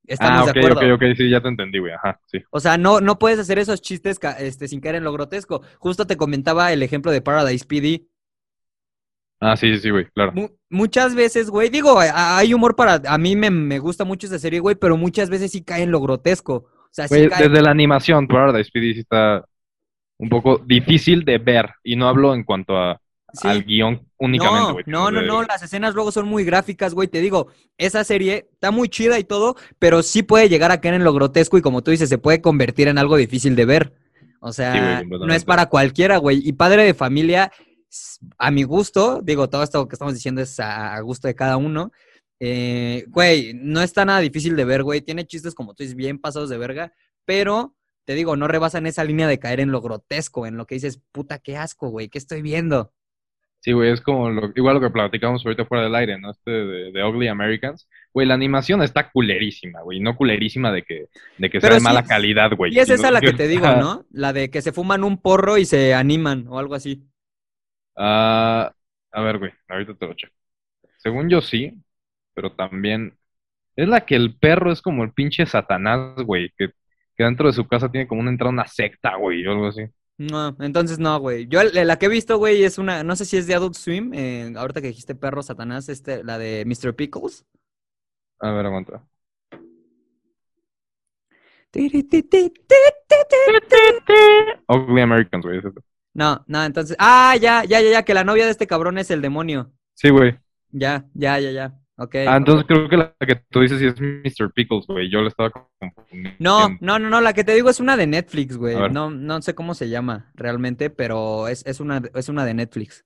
Estamos Ah, ok, de acuerdo. ok, ok, sí, ya te entendí, güey. Ajá, sí. O sea, no, no puedes hacer esos chistes este, sin caer en lo grotesco. Justo te comentaba el ejemplo de Paradise PD. Ah, sí, sí, güey, claro. Mu- muchas veces, güey, digo, hay humor para. A mí me, me gusta mucho esa serie, güey, pero muchas veces sí cae en lo grotesco. Sea, sí Güey, cae. desde la animación, Paradise PD sí está un poco difícil de ver. Y no hablo en cuanto a, sí. al guion únicamente, No, güey. no, no, de- no, las escenas luego son muy gráficas, güey. Te digo, esa serie está muy chida y todo, pero sí puede llegar a caer en lo grotesco y como tú dices, se puede convertir en algo difícil de ver. O sea, Sí, no es para cualquiera, güey. Y padre de familia, a mi gusto, digo, todo esto que estamos diciendo es a gusto de cada uno. Eh, güey, no está nada difícil de ver, güey. Tiene chistes, como tú dices, bien pasados de verga, pero te digo, no rebasan esa línea de caer en lo grotesco, en lo que dices, puta, qué asco, güey, ¿qué estoy viendo? Sí, güey, es como lo, igual lo que platicamos ahorita fuera del aire, ¿no? Este de, de Ugly Americans. Güey, la animación está culerísima, güey. No culerísima de que, de que sea de mala calidad, güey. Y es esa la que te digo, ¿no? La de que se fuman un porro y se animan o algo así. Ah, a ver, güey, ahorita te lo checo. Según yo sí, pero también es la que el perro es como el pinche Satanás, güey, que, que dentro de su casa tiene como una entrada a una secta, güey, o algo así. No, entonces no, güey. Yo la que he visto, güey, es una, no sé si es de Adult Swim, eh, ahorita que dijiste perro Satanás, este, la de Mr. Pickles. A ver, aguanta. Ugly Americans, güey. No, no, entonces, ah, ya, ya, ya, ya, que la novia de este cabrón es el demonio. Sí, güey. Ya, ya, ya, ya. Ah, entonces creo que la que tú dices sí es Mr. Pickles, güey. Yo le estaba confundiendo. No, no, no, no, la que te digo es una de Netflix, güey. No, no sé cómo se llama realmente, pero es, es una, es una de Netflix.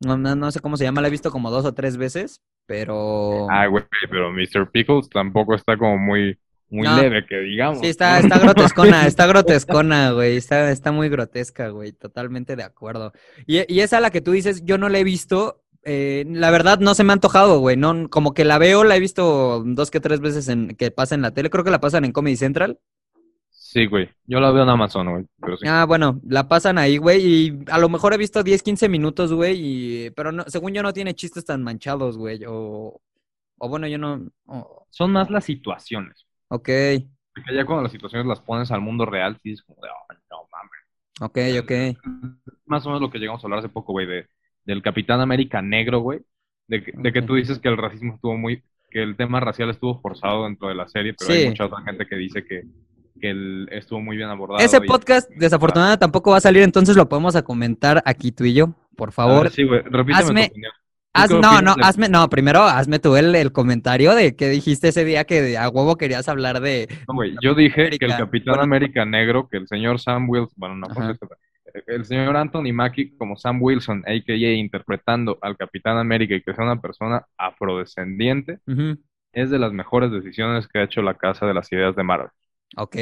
No, no, no sé cómo se llama, la he visto como dos o tres veces, pero... Ah, güey, pero Mr. Pickles tampoco está como muy, muy No. leve, que digamos. Sí, está, está grotescona, está grotescona, güey. Está, está muy grotesca, güey. Totalmente de acuerdo. Y, y esa la que tú dices, yo no la he visto. Eh, la verdad no se me ha antojado, güey. No, como que la veo, la he visto dos que tres veces en, que pasa en la tele. Creo que la pasan en Comedy Central. Sí, güey. Yo la veo en Amazon, güey. Sí. Ah, bueno, la pasan ahí, güey. Y a lo mejor he visto 10, 15 minutos, güey. Y... Pero no, según yo no tiene chistes tan manchados, güey. O, o bueno, yo no... o- Son más las situaciones. ok, Porque ya cuando las situaciones las pones al mundo real, sí es como de, "Oh, no mames. ok, ok. Más o menos lo que llegamos a hablar hace poco, güey, de, del Capitán América negro, güey. De, que- de que tú dices que el racismo estuvo muy. que el tema racial estuvo forzado dentro de la serie, pero Sí. hay mucha otra gente que dice que, que el- estuvo muy bien abordado. Ese y- podcast, desafortunadamente, tampoco va a salir, entonces lo podemos a comentar aquí tú y yo, por favor. ver, sí, güey, repíteme hazme- tu opinión. ¿Tú Haz- no, no, de- hazme, no, primero hazme tú el, el comentario de que dijiste ese día que a huevo querías hablar de. No, güey, yo dije que el. Capitán Bueno. América negro, que el señor Sam Wilson, bueno, no, el señor Anthony Mackie como Sam Wilson, a.k.a. interpretando al Capitán América y que sea una persona afrodescendiente, es de las mejores decisiones que ha hecho la Casa de las Ideas de Marvel. Ok,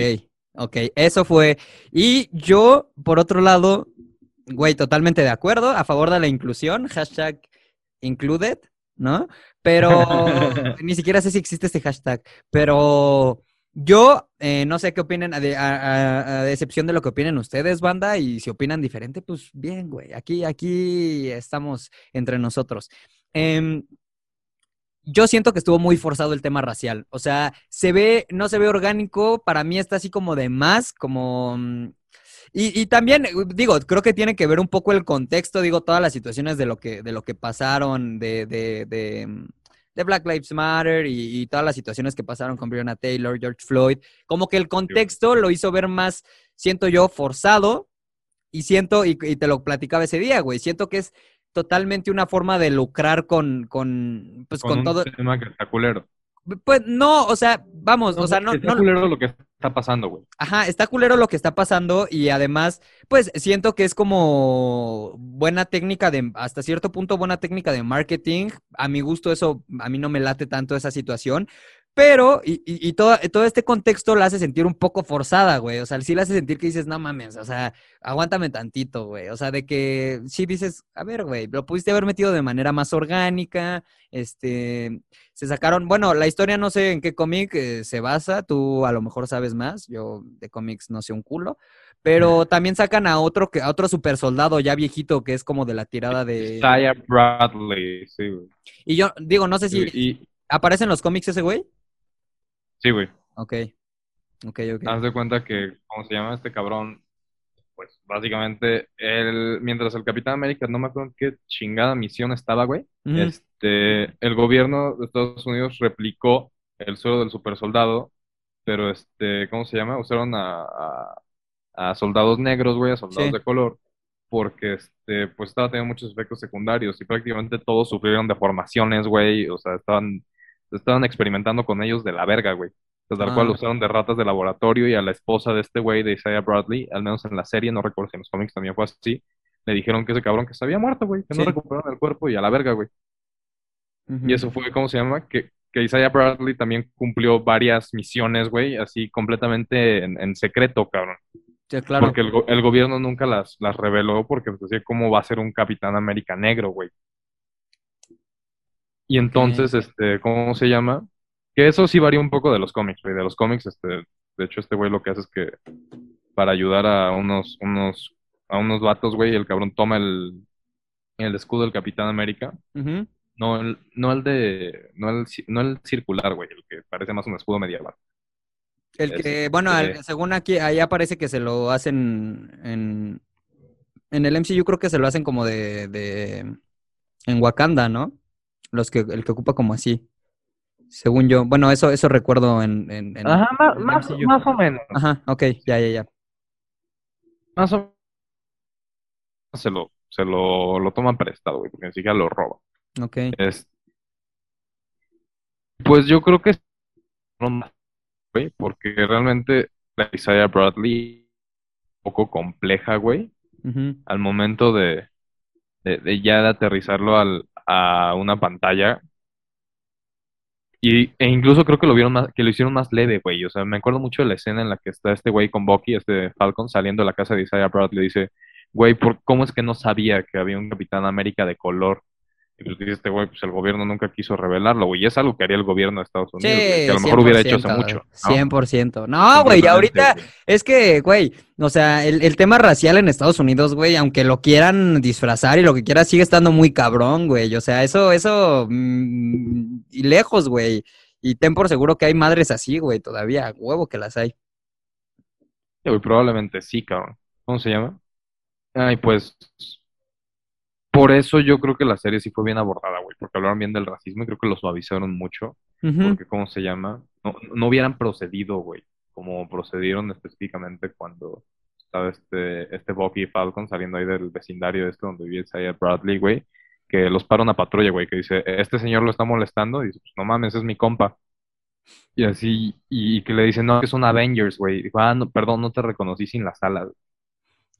ok, eso fue. Y yo, por otro lado, güey, totalmente de acuerdo, a favor de la inclusión, hashtag included, ¿no? Pero ni siquiera sé si existe este hashtag, pero yo eh, no sé qué opinen, a, a- excepción de lo que opinen ustedes, banda, y si opinan diferente, pues bien, güey, aquí, aquí estamos entre nosotros. Em, yo siento que estuvo muy forzado el tema racial. O sea, se ve, no se ve orgánico. Para mí está así como de más, como. mm, Y, también, eh, digo, creo que tiene que ver un poco el contexto, digo, todas las situaciones de lo que, de lo que pasaron, de, de, de, mm, de Black Lives Matter y, y todas las situaciones que pasaron con Breonna Taylor, George Floyd. Como que el contexto lo hizo ver más, siento yo, forzado. Y siento, y, y te lo platicaba ese día, güey, siento que es totalmente una forma de lucrar con, con, pues, con, un todo, tema que está culero. Pues no, o sea, vamos, No, o sea, no, está no, culero lo que está pasando, güey. Ajá, está culero lo que está pasando y además, pues siento que es como buena técnica de, hasta cierto punto, buena técnica de marketing. A mi gusto eso, a mí no me late tanto esa situación, pero, y, y, y todo, todo este contexto la hace sentir un poco forzada, güey. O sea, sí la hace sentir que dices, no mames, o sea, aguántame tantito, güey. O sea, de que sí dices, a ver, güey, lo pudiste haber metido de manera más orgánica, este, se sacaron, bueno, la historia no sé en qué cómic eh, se basa, tú a lo mejor sabes más, yo de cómics no sé un culo, pero también sacan a otro que a otro super soldado ya viejito que es como de la tirada de Isaiah Bradley, sí, güey. y yo digo, no sé si Y, aparece en los cómics ese güey. Sí, güey. Ok. Ok, ok. Haz de cuenta que, ¿cómo se llama este cabrón? Pues básicamente, el, mientras el Capitán América, no me acuerdo en qué chingada misión estaba, güey. Este, el gobierno de Estados Unidos replicó el suelo del supersoldado, pero este, ¿cómo se llama? Usaron a, a, a soldados negros, güey, a soldados Sí. de color, porque este, pues estaba teniendo muchos efectos secundarios y prácticamente todos sufrieron deformaciones, güey, o sea, estaban, estaban experimentando con ellos de la verga, güey. Entonces, tal cual Ah. usaron de ratas de laboratorio y a la esposa de este güey, de Isaiah Bradley, al menos en la serie, no recuerdo si en los cómics también fue así, le dijeron que ese cabrón que se había muerto, güey, que no recuperaron el cuerpo y a la verga, güey. Y eso fue, ¿cómo se llama? Que, que Isaiah Bradley también cumplió varias misiones, güey, así completamente en, en secreto, cabrón. Sí, claro. Porque el, el gobierno nunca las, las reveló porque pues, decía cómo va a ser un Capitán América negro, güey. Y entonces, este, ¿cómo se llama? Que eso sí varía un poco de los cómics, güey. De los cómics, este, de hecho, este güey lo que hace es que para ayudar a unos, unos, a unos vatos, güey, el cabrón toma el, el escudo del Capitán América. No el, no el de, no el, no el circular, güey, el que parece más un escudo medieval. El Es, que, bueno, según aquí, ahí aparece que se lo hacen en, en el MCU, creo que se lo hacen como de, de en Wakanda, ¿no? Los que, el que ocupa como así. Según yo. Bueno, eso, eso recuerdo en, en, en- Ajá, más, en el más, MCU. más o menos. Ajá, ok, ya, ya, ya. Más o menos se lo, se lo, lo toman prestado, güey, porque ni siquiera lo roban. Ok. Es, pues yo creo que güey, porque realmente la Isaiah Bradley un poco compleja, güey, al momento de, de, ya de aterrizarlo al, a una pantalla. Y, e incluso creo que lo vieron más, que lo hicieron más leve, güey. O sea, me acuerdo mucho de la escena en la que está este güey con Bucky, este Falcon, saliendo de la casa de Isaiah Bradley. Dice, güey, ¿por cómo es que no sabía que había un Capitán América de color? Y pues dice este güey, pues el gobierno nunca quiso revelarlo, güey. Y es algo que haría el gobierno de Estados Sí, Unidos, güey, que a lo mejor hubiera hecho hace 100%, mucho. ¿no? 100%. No, güey, y ahorita güey. es que, güey, o sea, el, el tema racial en Estados Unidos, güey, aunque lo quieran disfrazar y lo que quiera, sigue estando muy cabrón, güey. O sea, eso, eso, mm, y lejos, güey. Y ten por seguro que hay madres así, güey, todavía, huevo que las hay. Sí, güey, probablemente sí, cabrón. ¿Cómo se llama? Ay, pues. Por eso yo creo que la serie sí fue bien abordada, güey, porque hablaron bien del racismo y creo que lo suavizaron mucho, porque, ¿cómo se llama? No, no hubieran procedido, güey, como procedieron específicamente cuando estaba este, este Bucky Falcon saliendo ahí del vecindario este donde vivía Isaiah Bradley, güey, que los para una patrulla, güey, que dice, este señor lo está molestando, y dice, pues no mames, es mi compa. Y así, y, que le dicen, no, que son Avengers, güey. Dijo, ah, no, perdón, no te reconocí sin las alas.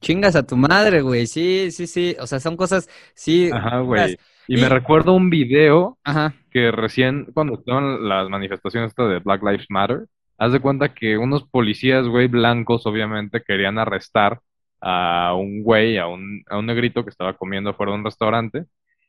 Chingas a tu madre, güey. Sí, sí, sí. O sea, son cosas, sí. Ajá, güey. Y Y- me recuerdo un video Ajá. que recién, cuando estaban las manifestaciones estas de Black Lives Matter, haz de cuenta que unos policías, güey, blancos, obviamente, querían arrestar a un güey, a un, a un negrito que estaba comiendo fuera de un restaurante,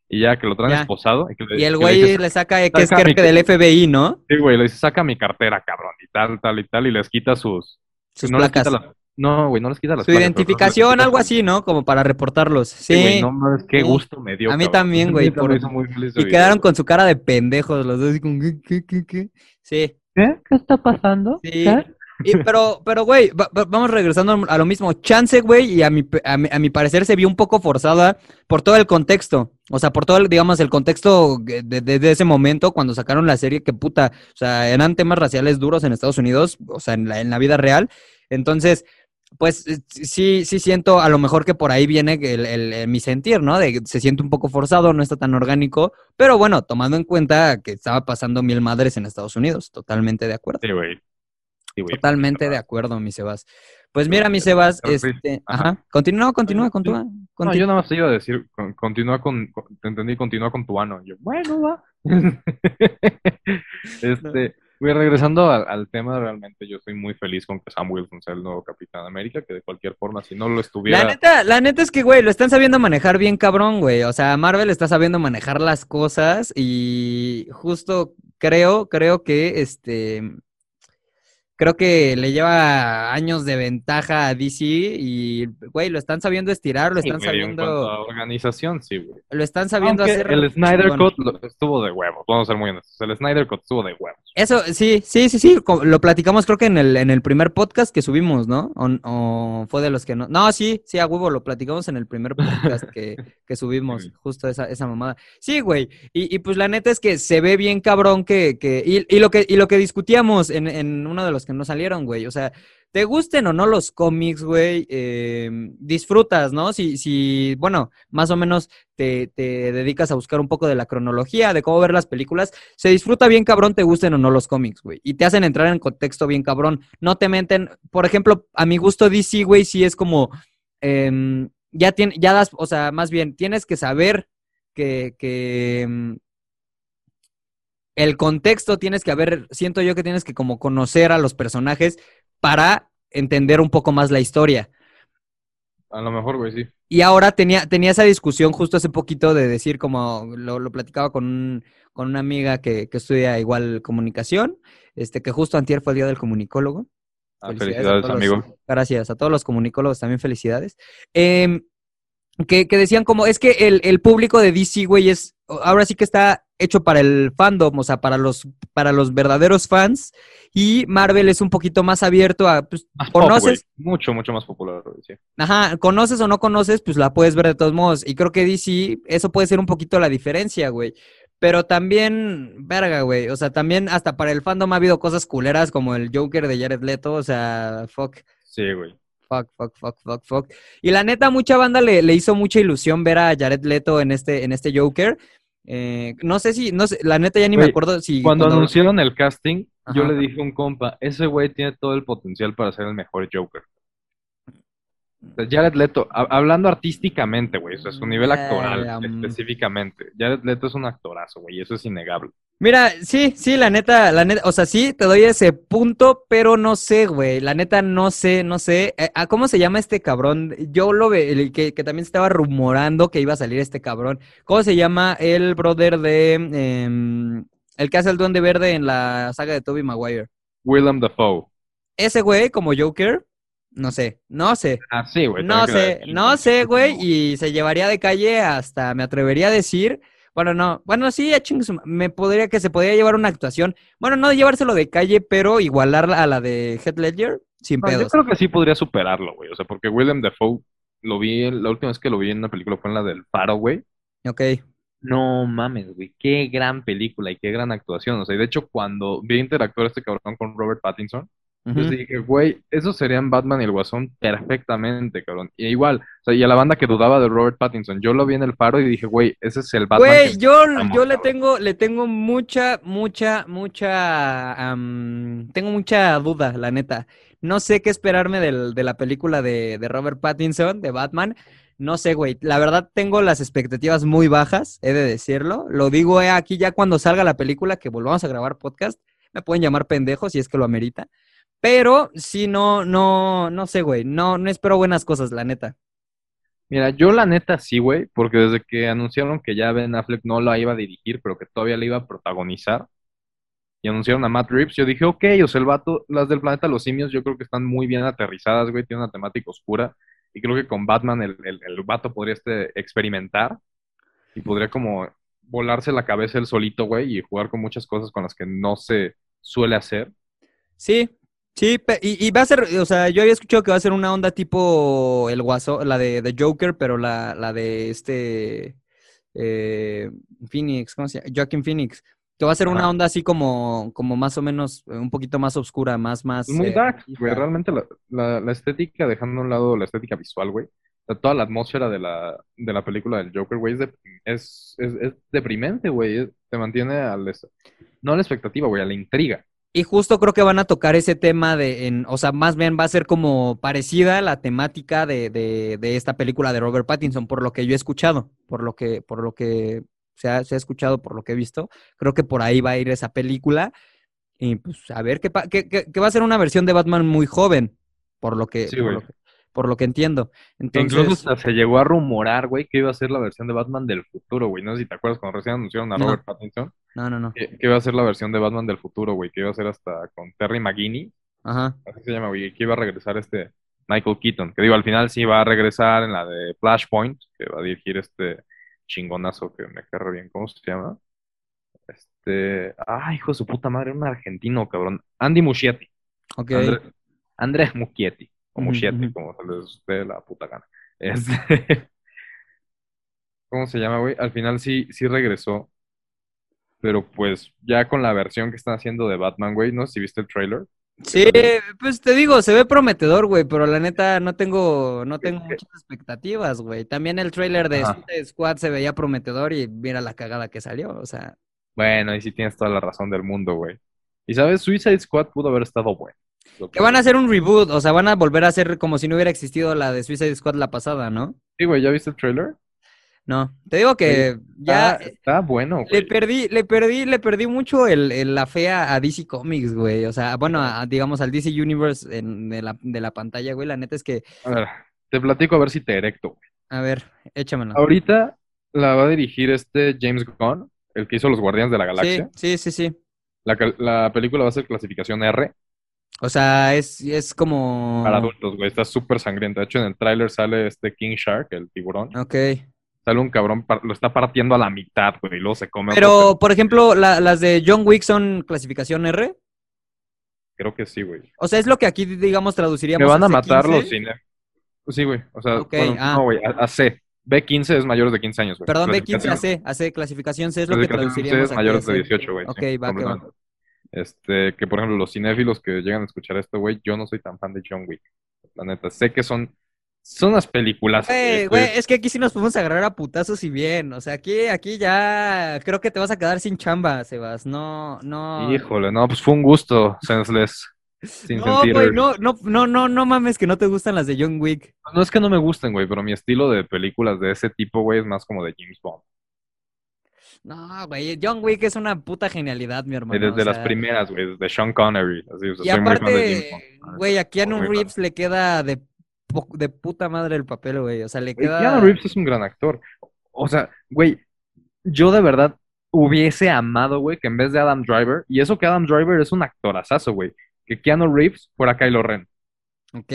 y ya que lo traen Ya. esposado, y, que le- Y el que le güey le saca que es jefe del FBI, ¿no? sí, güey, le dice, saca mi cartera, cabrón, y tal, tal y tal, y les quita sus, Sus no les placas. quita no, güey, no les quita las Su no identificación, algo así, ¿no? Como para reportarlos. Sí. Sí, güey, no mames, qué Sí. gusto me dio, A mí cabrón. también, güey, por- muy feliz Y quedaron con su cara de pendejos los dos, así como, ¿qué, qué, qué, qué? Sí. ¿Qué? ¿Qué está pasando? Sí. ¿Qué? Y- pero, pero, güey, va- va- vamos regresando a lo mismo. Chance, güey, y a mi, a, mi, a mi parecer se vio un poco forzada por todo el contexto. O sea, por todo, el, digamos, el contexto de, de- de ese momento cuando sacaron la serie, que puta, o sea, eran temas raciales duros en Estados Unidos, o sea, en la, en la vida real. Entonces, pues eh, sí, sí siento a lo mejor que por ahí viene el, mi sentir, ¿no? De que se siente un poco forzado, no está tan orgánico, pero bueno, tomando en cuenta que estaba pasando mil madres en Estados Unidos, totalmente de acuerdo. Sí, güey. Totalmente de acuerdo, mi Sebas. Pues mira, mi Sebas, este, ajá, continúa, continúa, continúa. No, yo nada más te iba a decir, continúa con, te entendí, continúa con tu ano. Yo, bueno, va. este, Güey, regresando al, tema, realmente yo estoy muy feliz con que Sam Wilson sea el nuevo Capitán América, que de cualquier forma, si no lo estuviera... La neta, la neta es que, güey, lo están sabiendo manejar bien cabrón, güey. O sea, Marvel está sabiendo manejar las cosas y justo creo, creo que, este, creo que le lleva años de ventaja a DC y, güey, lo están sabiendo estirar, lo están sabiendo... En cuanto a organización, sí, güey. Lo están sabiendo hacer... El Snyder Cut estuvo de huevos, vamos a ser muy honestos. El Snyder Cut estuvo de huevos. Eso, sí, sí, sí, sí, lo platicamos creo que en el, en el primer podcast que subimos, ¿no? O, fue de los que no... No, sí, sí, a huevo, lo platicamos en el primer podcast que, que subimos, justo esa, esa mamada. Sí, güey, y, y, pues la neta es que se ve bien cabrón que... que y, y, lo que y lo que discutíamos en, en uno de los que no salieron, güey. O sea, te gusten o no los cómics, güey, eh, disfrutas, ¿no? Si, si, bueno, más o menos te, te, dedicas a buscar un poco de la cronología, de cómo ver las películas, se disfruta bien cabrón, te gusten o no los cómics, güey. Y te hacen entrar en contexto bien cabrón. No te menten, por ejemplo, a mi gusto DC, güey, sí es como, em, ya, tiene, ya das, o sea, más bien, tienes que saber que, que em, el contexto tienes que haber, siento yo que tienes que como conocer a los personajes para entender un poco más la historia. A lo mejor, güey, sí. Y ahora tenía, tenía esa discusión justo hace poquito de decir, como lo, platicaba con, con, una amiga que, que, estudia igual comunicación, este, que justo antier fue el día del comunicólogo. Ah, felicidades, amigo. gracias a todos los comunicólogos, también felicidades. Eh, que, decían como, es que el, el público de DC, güey, es, ahora sí que está hecho para el fandom, o sea, para los, para los verdaderos fans, y Marvel es un poquito más abierto a, pues, conoces... mucho, mucho más popular, sí. Ajá, conoces o no conoces, pues la puedes ver de todos modos, y creo que DC, eso puede ser un poquito la diferencia, güey. Pero también, verga, güey, o sea, también hasta para el fandom ha habido cosas culeras como el Joker de Jared Leto, o sea, fuck. Sí, güey fuck, fuck, fuck, fuck, fuck. Y la neta, mucha banda le, le, hizo mucha ilusión ver a Jared Leto en este, en este Joker. Eh, no sé si, no sé, la neta ya ni me acuerdo si... Cuando, anunciaron el casting, yo le dije a un compa, ese güey tiene todo el potencial para ser el mejor Joker. Jared Leto, hablando artísticamente, güey, o sea, su nivel actoral específicamente. Jared Leto es un actorazo, güey, eso es innegable. Mira, sí, sí, la neta, la neta, o sea, sí, te doy ese punto, pero no sé, güey, la neta no sé, no sé. Eh, ¿A ¿Cómo se llama este cabrón? Yo lo ve, que, que también estaba rumorando que iba a salir este cabrón. ¿Cómo se llama el brother de, em, el que hace el duende verde en la saga de Toby Maguire? Willem Dafoe. Ese güey, como Joker, no sé, no sé. Ah, sí, güey. No sé, no sé, güey, y se llevaría de calle hasta, me atrevería a decir bueno, no. Bueno, sí, me podría que se podría llevar una actuación. Bueno, no llevárselo de calle, pero igualarla a la de Heath Ledger sin pedos. Yo creo que sí podría superarlo, güey. O sea, porque William Defoe lo vi, la última vez que lo vi en una película fue en la del Faro, güey. Ok. No mames, güey. Qué gran película y qué gran actuación. O sea, y de hecho, cuando vi interactuar este cabrón con Robert Pattinson, yo dije, güey, esos serían Batman y el Guasón perfectamente, cabrón. Y igual, o sea, y a la banda que dudaba de Robert Pattinson, yo lo vi en el faro y dije, güey, ese es el Batman. Güey, yo, yo le tengo, le tengo mucha, mucha, mucha, tengo mucha duda, la neta. No sé qué esperarme del, de la película de, de Robert Pattinson, de Batman. No sé, güey. La verdad tengo las expectativas muy bajas, he de decirlo. Lo digo eh, aquí ya cuando salga la película, que volvamos a grabar podcast. Me pueden llamar pendejo si es que lo amerita. Pero sí, no, no, no sé, güey. No, no espero buenas cosas, la neta. Mira, yo la neta sí, güey, porque desde que anunciaron que ya Ben Affleck no la iba a dirigir, pero que todavía la iba a protagonizar, y anunciaron a Matt Reeves, yo dije, ok, o sea, el vato, las del planeta Los Simios, yo creo que están muy bien aterrizadas, güey, tiene una temática oscura, y creo que con Batman el, el, el vato podría este, experimentar, y podría como volarse la cabeza él solito, güey, y jugar con muchas cosas con las que no se suele hacer. Sí, Sí, y, va a ser, o sea, yo había escuchado que va a ser una onda tipo el guaso, la de, Joker, pero la, la de este eh, Phoenix, ¿cómo se llama? Joaquin Phoenix. Que va a ser una onda así como, como más o menos, eh, un poquito más oscura, más, más. Muy dark, güey. Realmente la, la, estética, dejando a un lado la estética visual, güey. Toda la atmósfera de la, de la película del Joker, güey, es, es, es, deprimente, güey. Te mantiene al, no a la expectativa, güey, a la intriga. Y justo creo que van a tocar ese tema de, en, o sea, más bien va a ser como parecida la temática de, de, de, esta película de Robert Pattinson, por lo que yo he escuchado, por lo que, por lo que se ha, se ha escuchado, por lo que he visto. Creo que por ahí va a ir esa película. Y pues a ver, qué que, va a ser una versión de Batman muy joven, por lo que, por lo que, por lo que entiendo. Entonces, Incluso se llegó a rumorar, güey, que iba a ser la versión de Batman del futuro, güey. No sé si te acuerdas cuando recién anunciaron a Robert Pattinson. No, no, no. Que, iba a ser la versión de Batman del futuro, güey, que iba a ser hasta con Terry McGinney. Ajá. Así se llama, güey, que iba a regresar este Michael Keaton. Que digo, al final sí va a regresar en la de Flashpoint, que va a dirigir este chingonazo que me carga bien. ¿Cómo se llama? Este. Ah, hijo de su puta madre, un argentino, cabrón. Andy Muschietti. Ok. Andrés Muschietti o Muschietti, como se les dé la puta gana. Este, ¿Cómo se llama, güey? Al final sí, sí regresó. Pero pues ya con la versión que están haciendo de Batman, güey, ¿no? Si viste el trailer. Sí, pues te digo, se ve prometedor, güey, pero la neta no tengo, no tengo muchas expectativas, güey. También el trailer de Suicide Squad se veía prometedor y mira la cagada que salió, o sea. Bueno, y sí tienes toda la razón del mundo, güey. Y sabes, Suicide Squad pudo haber estado bueno. Que van a hacer un reboot, o sea, van a volver a hacer como si no hubiera existido la de Suicide Squad la pasada, ¿no? Sí, güey, ¿ya viste el trailer? No, te digo que ya está, bueno. Le perdí, le perdí, le perdí mucho el, la fe a, DC Comics, güey. O sea, bueno, digamos al DC Universe en, de, la, de la pantalla, güey. La neta es que. A ver, te platico a ver si te erecto, güey. A ver, échamelo. Ahorita la va a dirigir este James Gunn, el que hizo Los Guardianes de la Galaxia. Sí, sí, sí, sí. La, la película va a ser clasificación R. O sea, es, es como. Para adultos, güey. Está súper sangrienta. De hecho, en el tráiler sale este King Shark, el tiburón. Ok. Sale un cabrón, lo está partiendo a la mitad, güey, y luego se come. Pero, por ejemplo, las de John Wick son clasificación R. Creo que sí, güey. O sea, es lo que aquí, digamos, traduciríamos. Me van a matar los cine. Sí, güey. O sea, ah. no, güey, a, C. B15 es mayores de 15 años, güey. Perdón, B15 a C, a C, clasificación C es lo que traduciríamos. C es mayores de 18, güey. Ok, va, que va. Este, que por ejemplo, los cinéfilos que llegan a escuchar esto, güey, yo no soy tan fan de John Wick. La neta, sé que son, son unas películas. Güey, es que aquí sí nos podemos agarrar a putazos y bien. O sea, aquí, aquí ya creo que te vas a quedar sin chamba, Sebas. No, no. Híjole, no, pues fue un gusto, senseless. Sin no, güey, no, no, no, no, no mames que no te gustan las de John Wick. No es que no me gusten, güey, pero mi estilo de películas de ese tipo, güey, es más como de James Bond. No, güey, John Wick es una puta genialidad, mi hermano. Desde las primeras, güey, de Sean Connery. y aparte, güey, a Keanu Reeves le queda de, de puta madre el papel, güey. O sea, le queda. Keanu Reeves es un gran actor. O sea, güey, yo de verdad hubiese amado, güey, que en vez de Adam Driver, y eso que Adam Driver es un actorazazo, güey, que Keanu Reeves fuera Kylo Ren. Ok.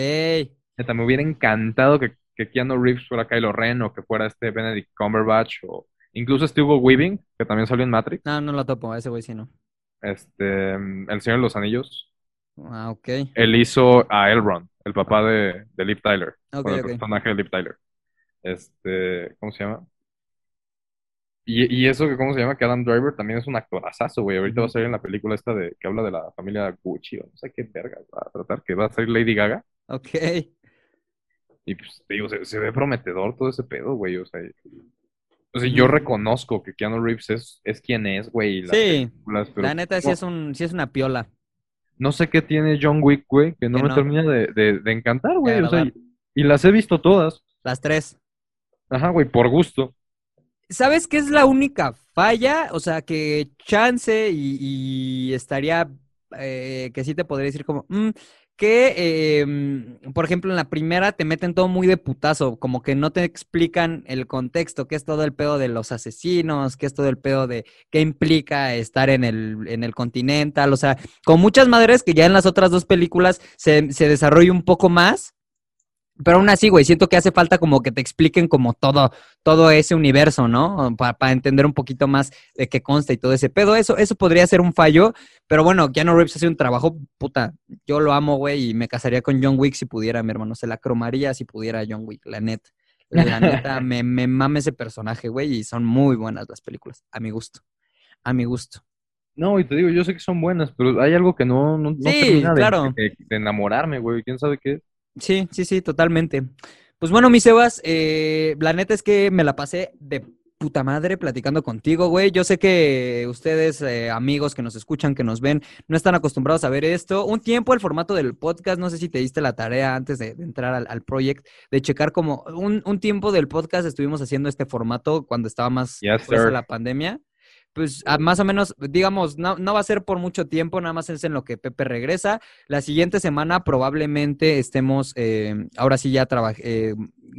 Neta, me hubiera encantado que, que Keanu Reeves fuera Kylo Ren o que fuera este Benedict Cumberbatch o Incluso este Hugo Weaving, que también salió en Matrix. No, no lo topo, ese güey sí no. Este, El Señor de los Anillos. Ah, ok. Él hizo a Elrond, el papá de, de Liv Tyler. Ok, el personaje de Liv Tyler. Este, ¿cómo se llama? Y, y, eso que, ¿cómo se llama? Que Adam Driver también es un actorazazo, güey. Ahorita va a salir en la película esta de que habla de la familia Gucci, o no sé qué verga va a tratar, que va a salir Lady Gaga. Ok. Y pues, digo, se, se ve prometedor todo ese pedo, güey. O sea, o sea, yo reconozco que Keanu Reeves es, es quien es, güey. Sí, la neta sí, es un, sí es una piola. No sé qué tiene John Wick, güey, que no me termina de, de, encantar, güey. O sea, y, las he visto todas. Las tres. Ajá, güey, por gusto. ¿Sabes qué es la única falla? O sea, que chance y, estaría, eh, que sí te podría decir como, mm, que, em, por ejemplo, en la primera te meten todo muy de putazo, como que no te explican el contexto, qué es todo el pedo de los asesinos, qué es todo el pedo de qué implica estar en el, en el Continental, o sea, con muchas madres que ya en las otras dos películas se, se desarrolla un poco más, pero aún así, güey, siento que hace falta como que te expliquen como todo, todo ese universo, ¿no? Para, entender un poquito más de qué consta y todo ese pedo. Eso, eso podría ser un fallo, pero bueno, Keanu Reeves hace un trabajo, puta, yo lo amo, güey, y me casaría con John Wick si pudiera, mi hermano. Se la cromaría si pudiera John Wick, la neta. La neta, me, me mame ese personaje, güey, y son muy buenas las películas, a mi gusto. A mi gusto. No, y te digo, yo sé que son buenas, pero hay algo que no, no, no Sí, termina de, claro. de- de enamorarme, güey. ¿Quién sabe qué? Sí, sí, sí, totalmente. Pues bueno, mi Sebas, eh, la neta es que me la pasé de puta madre platicando contigo, güey. Yo sé que ustedes, eh, amigos que nos escuchan, que nos ven, no están acostumbrados a ver esto. Un tiempo el formato del podcast, no sé si te diste la tarea antes de, de entrar al, al project, de checar como un, un tiempo del podcast estuvimos haciendo este formato cuando estaba más Yes, fuerza sir. la pandemia. Pues a- más o menos, digamos, no, no va a ser por mucho tiempo, nada más es en lo que Pepe regresa. La siguiente semana probablemente estemos, eh, ahora sí ya eh,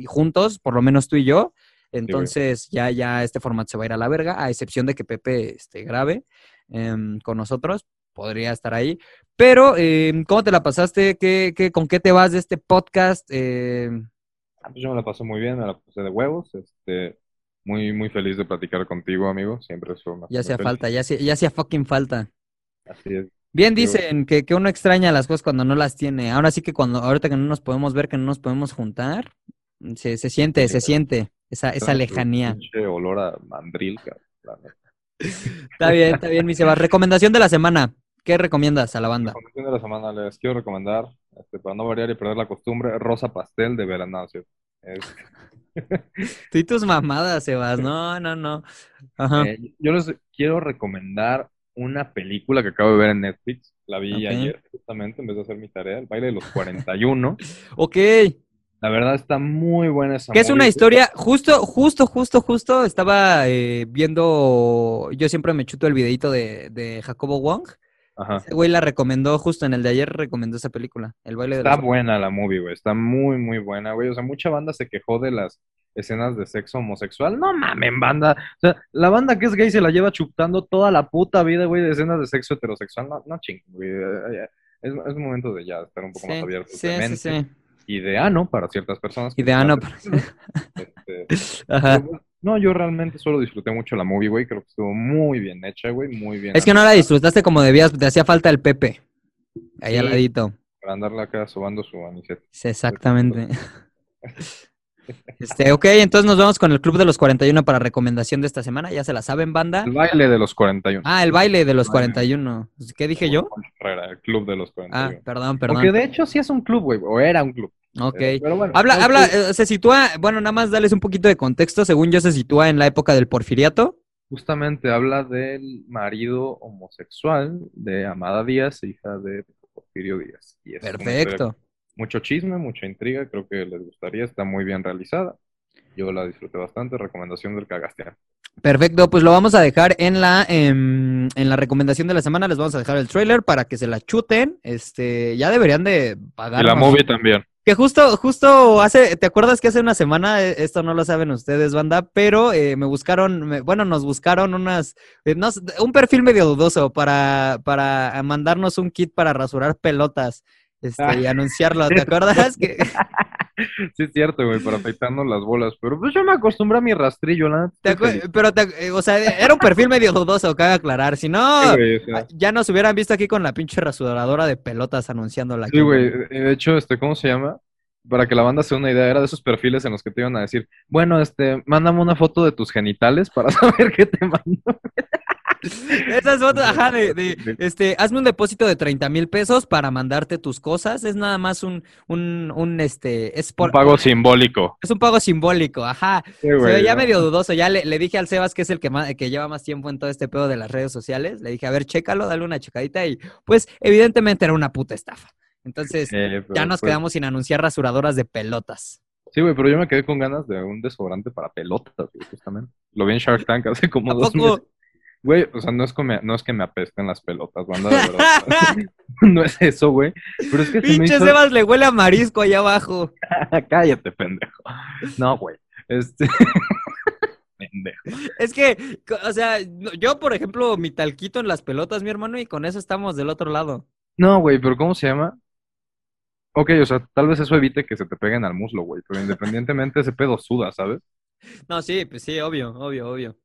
juntos, por lo menos tú y yo. Entonces ya, ya este formato se va a ir a la verga, a excepción de que Pepe este, grabe em, con nosotros, podría estar ahí. Pero, em, ¿cómo te la pasaste? ¿Qué, qué, con qué te vas de este podcast? Ah, yo me la pasé muy bien, me la pasé de huevos. Este, muy, muy feliz de platicar contigo, amigo. Siempre es una ya hacía falta, ya hacía, ya hacía fucking falta. Así es. Bien dicen que, que uno extraña las cosas cuando no las tiene. Ahora sí que cuando, ahorita que no nos podemos ver, que no nos podemos juntar, se, se siente, Sí, se claro. siente esa, esa lejanía. olor a mandril, cabrón. Está bien, está bien, mi Sebas. Recomendación de la semana. ¿Qué recomiendas a la banda? Recomendación de la semana, les quiero recomendar, este, para no variar y perder la costumbre, Rosa Pastel de Verano. ¿sí? Es- Tú y tus mamadas, Sebas. No, no, no. Ajá. eh, yo les quiero recomendar una película que acabo de ver en Netflix. La vi ayer, justamente, en vez de hacer mi tarea, El baile de los 41. Ok. La verdad está muy buena esa Que es una historia, justo, justo, justo, justo, estaba eh, viendo, yo siempre me chuto el videito de, de Jacobo Wong. Ajá. Ese güey la recomendó justo en el de ayer, recomendó esa película, El baile de Está buena la movie, güey. Está muy, muy buena, güey. O sea, mucha banda se quejó de las escenas de sexo homosexual. No mamen, banda. O sea, la banda que es gay se la lleva chupando toda la puta vida, güey, de escenas de sexo heterosexual. No, no ching, güey. Eh, Es, es momento de ya estar un poco más Sí, abiertos sí, de sí, mente. sí. Y de ano para ciertas personas. Y de ano deprimidas. Este, Ajá. pero, no, yo realmente solo disfruté mucho la movie, güey. Creo que estuvo muy bien hecha, güey. Muy bien. Es que no la disfrutaste como debías, te hacía falta el Pepe. Ahí al ladito. Para andarla acá sobando su anisete. Sí, exactamente. Este, ok, entonces nos vamos con el Club de los 41 para recomendación de esta semana. Ya se la saben, banda. El baile de los 41. Ah, el baile de los Baile. 41. ¿Qué dije yo? El club de los Ah, 41. perdón, Porque perdón. de hecho sí es un club, güey, o era un club. Ok. Eh, pero bueno, Habla, no, habla, eh, se sitúa, bueno, nada más darles un poquito de contexto. Según yo, se sitúa en la época del porfiriato. Justamente habla del marido homosexual de Amada Díaz, hija de Porfirio Díaz. Y es Perfecto. Mucho chisme, mucha intriga, creo que les gustaría, está muy bien realizada. Yo la disfruté bastante, recomendación del Cagastián. Perfecto, pues lo vamos a dejar en la em, en la recomendación de la semana. Les vamos a dejar el trailer para que se la chuten. Este, ya deberían de pagar. Y la movie también. Que justo, justo hace, ¿te acuerdas que hace una semana, eh, esto no lo saben ustedes, banda, pero eh, me buscaron, me- bueno, nos buscaron unas, eh, no un perfil medio dudoso para, para mandarnos un kit para rasurar pelotas, este, y anunciarlo, ¿te acuerdas? Que, Sí, es cierto, güey, para afeitarnos las bolas. Pero pues yo me acostumbré a mi rastrillo, te feliz. pero, te- eh, o sea, era un perfil medio dudoso, cabe aclarar, si no, Sí, güey, o sea, ya nos hubieran visto aquí con la pinche rasuradora de pelotas anunciándola. Sí, güey. eh, De hecho, este, ¿cómo se llama? Para que la banda se dé una idea, era de esos perfiles en los que te iban a decir, bueno, este, mándame una foto de tus genitales para saber qué te mando. Esas fotos, ajá, de, de, este, hazme un depósito de 30 mil pesos para mandarte tus cosas. Es nada más un, un, un este, es por, Un pago simbólico. es un pago simbólico, ajá. Sí, Se güey, veía ¿no? medio dudoso. Ya le, le dije al Sebas, que es el que, más, que lleva más tiempo en todo este pedo de las redes sociales. Le dije, a ver, chécalo, dale una checadita. Y pues, evidentemente era una puta estafa. Entonces, Eh, pero, ya nos pues, quedamos sin anunciar rasuradoras de pelotas. Sí, güey, pero yo me quedé con ganas de un desodorante para pelotas, güey, justamente. Lo vi en Shark Tank hace como ¿A dos poco? meses. Güey, o sea, no es, que me, no es que me apesten las pelotas, banda, de verdad. no es eso, güey. Pero es que se me Pinche hizo... Sebas le huele a marisco allá abajo. Cállate, pendejo. No, güey. Este... pendejo. Es que, o sea, yo, por ejemplo, mi talquito en las pelotas, mi hermano, y con eso estamos del otro lado. No, güey, pero ¿cómo se llama? Ok, o sea, tal vez eso evite que se te peguen al muslo, güey, pero independientemente ese pedo suda, ¿sabes? No, sí, pues sí, obvio, obvio, obvio.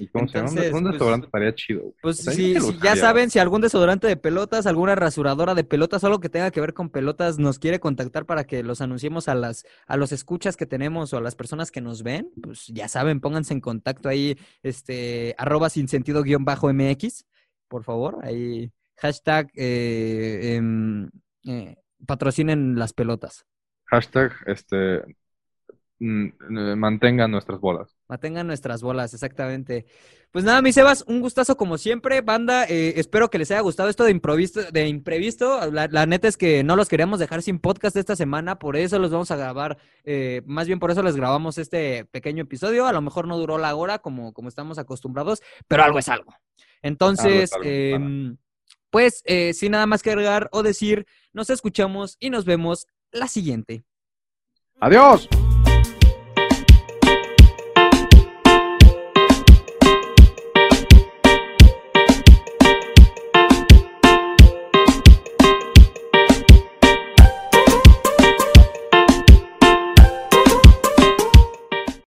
¿Y cómo se llama? Un pues, desodorante estaría chido. Pues sí, ya saben, si algún desodorante de pelotas, alguna rasuradora de pelotas, algo que tenga que ver con pelotas, nos quiere contactar para que los anunciemos a las a los escuchas que tenemos o a las personas que nos ven, pues ya saben, pónganse en contacto ahí, este, arroba sin sentido guion bajo MX, por favor, ahí, hashtag eh, em, eh, patrocinen las pelotas. Hashtag, este, mantengan nuestras bolas. Mantengan nuestras bolas, exactamente. Pues nada, mi Sebas, un gustazo como siempre. Banda, eh, espero que les haya gustado esto de improviso, de imprevisto. La, neta es que no los queríamos dejar sin podcast esta semana, por eso los vamos a grabar. Eh, más bien por eso les grabamos este pequeño episodio. A lo mejor no duró la hora como, como estamos acostumbrados, pero algo es algo. Entonces, em, pues, sin nada más que agregar o decir, nos escuchamos y nos vemos la siguiente. Adiós.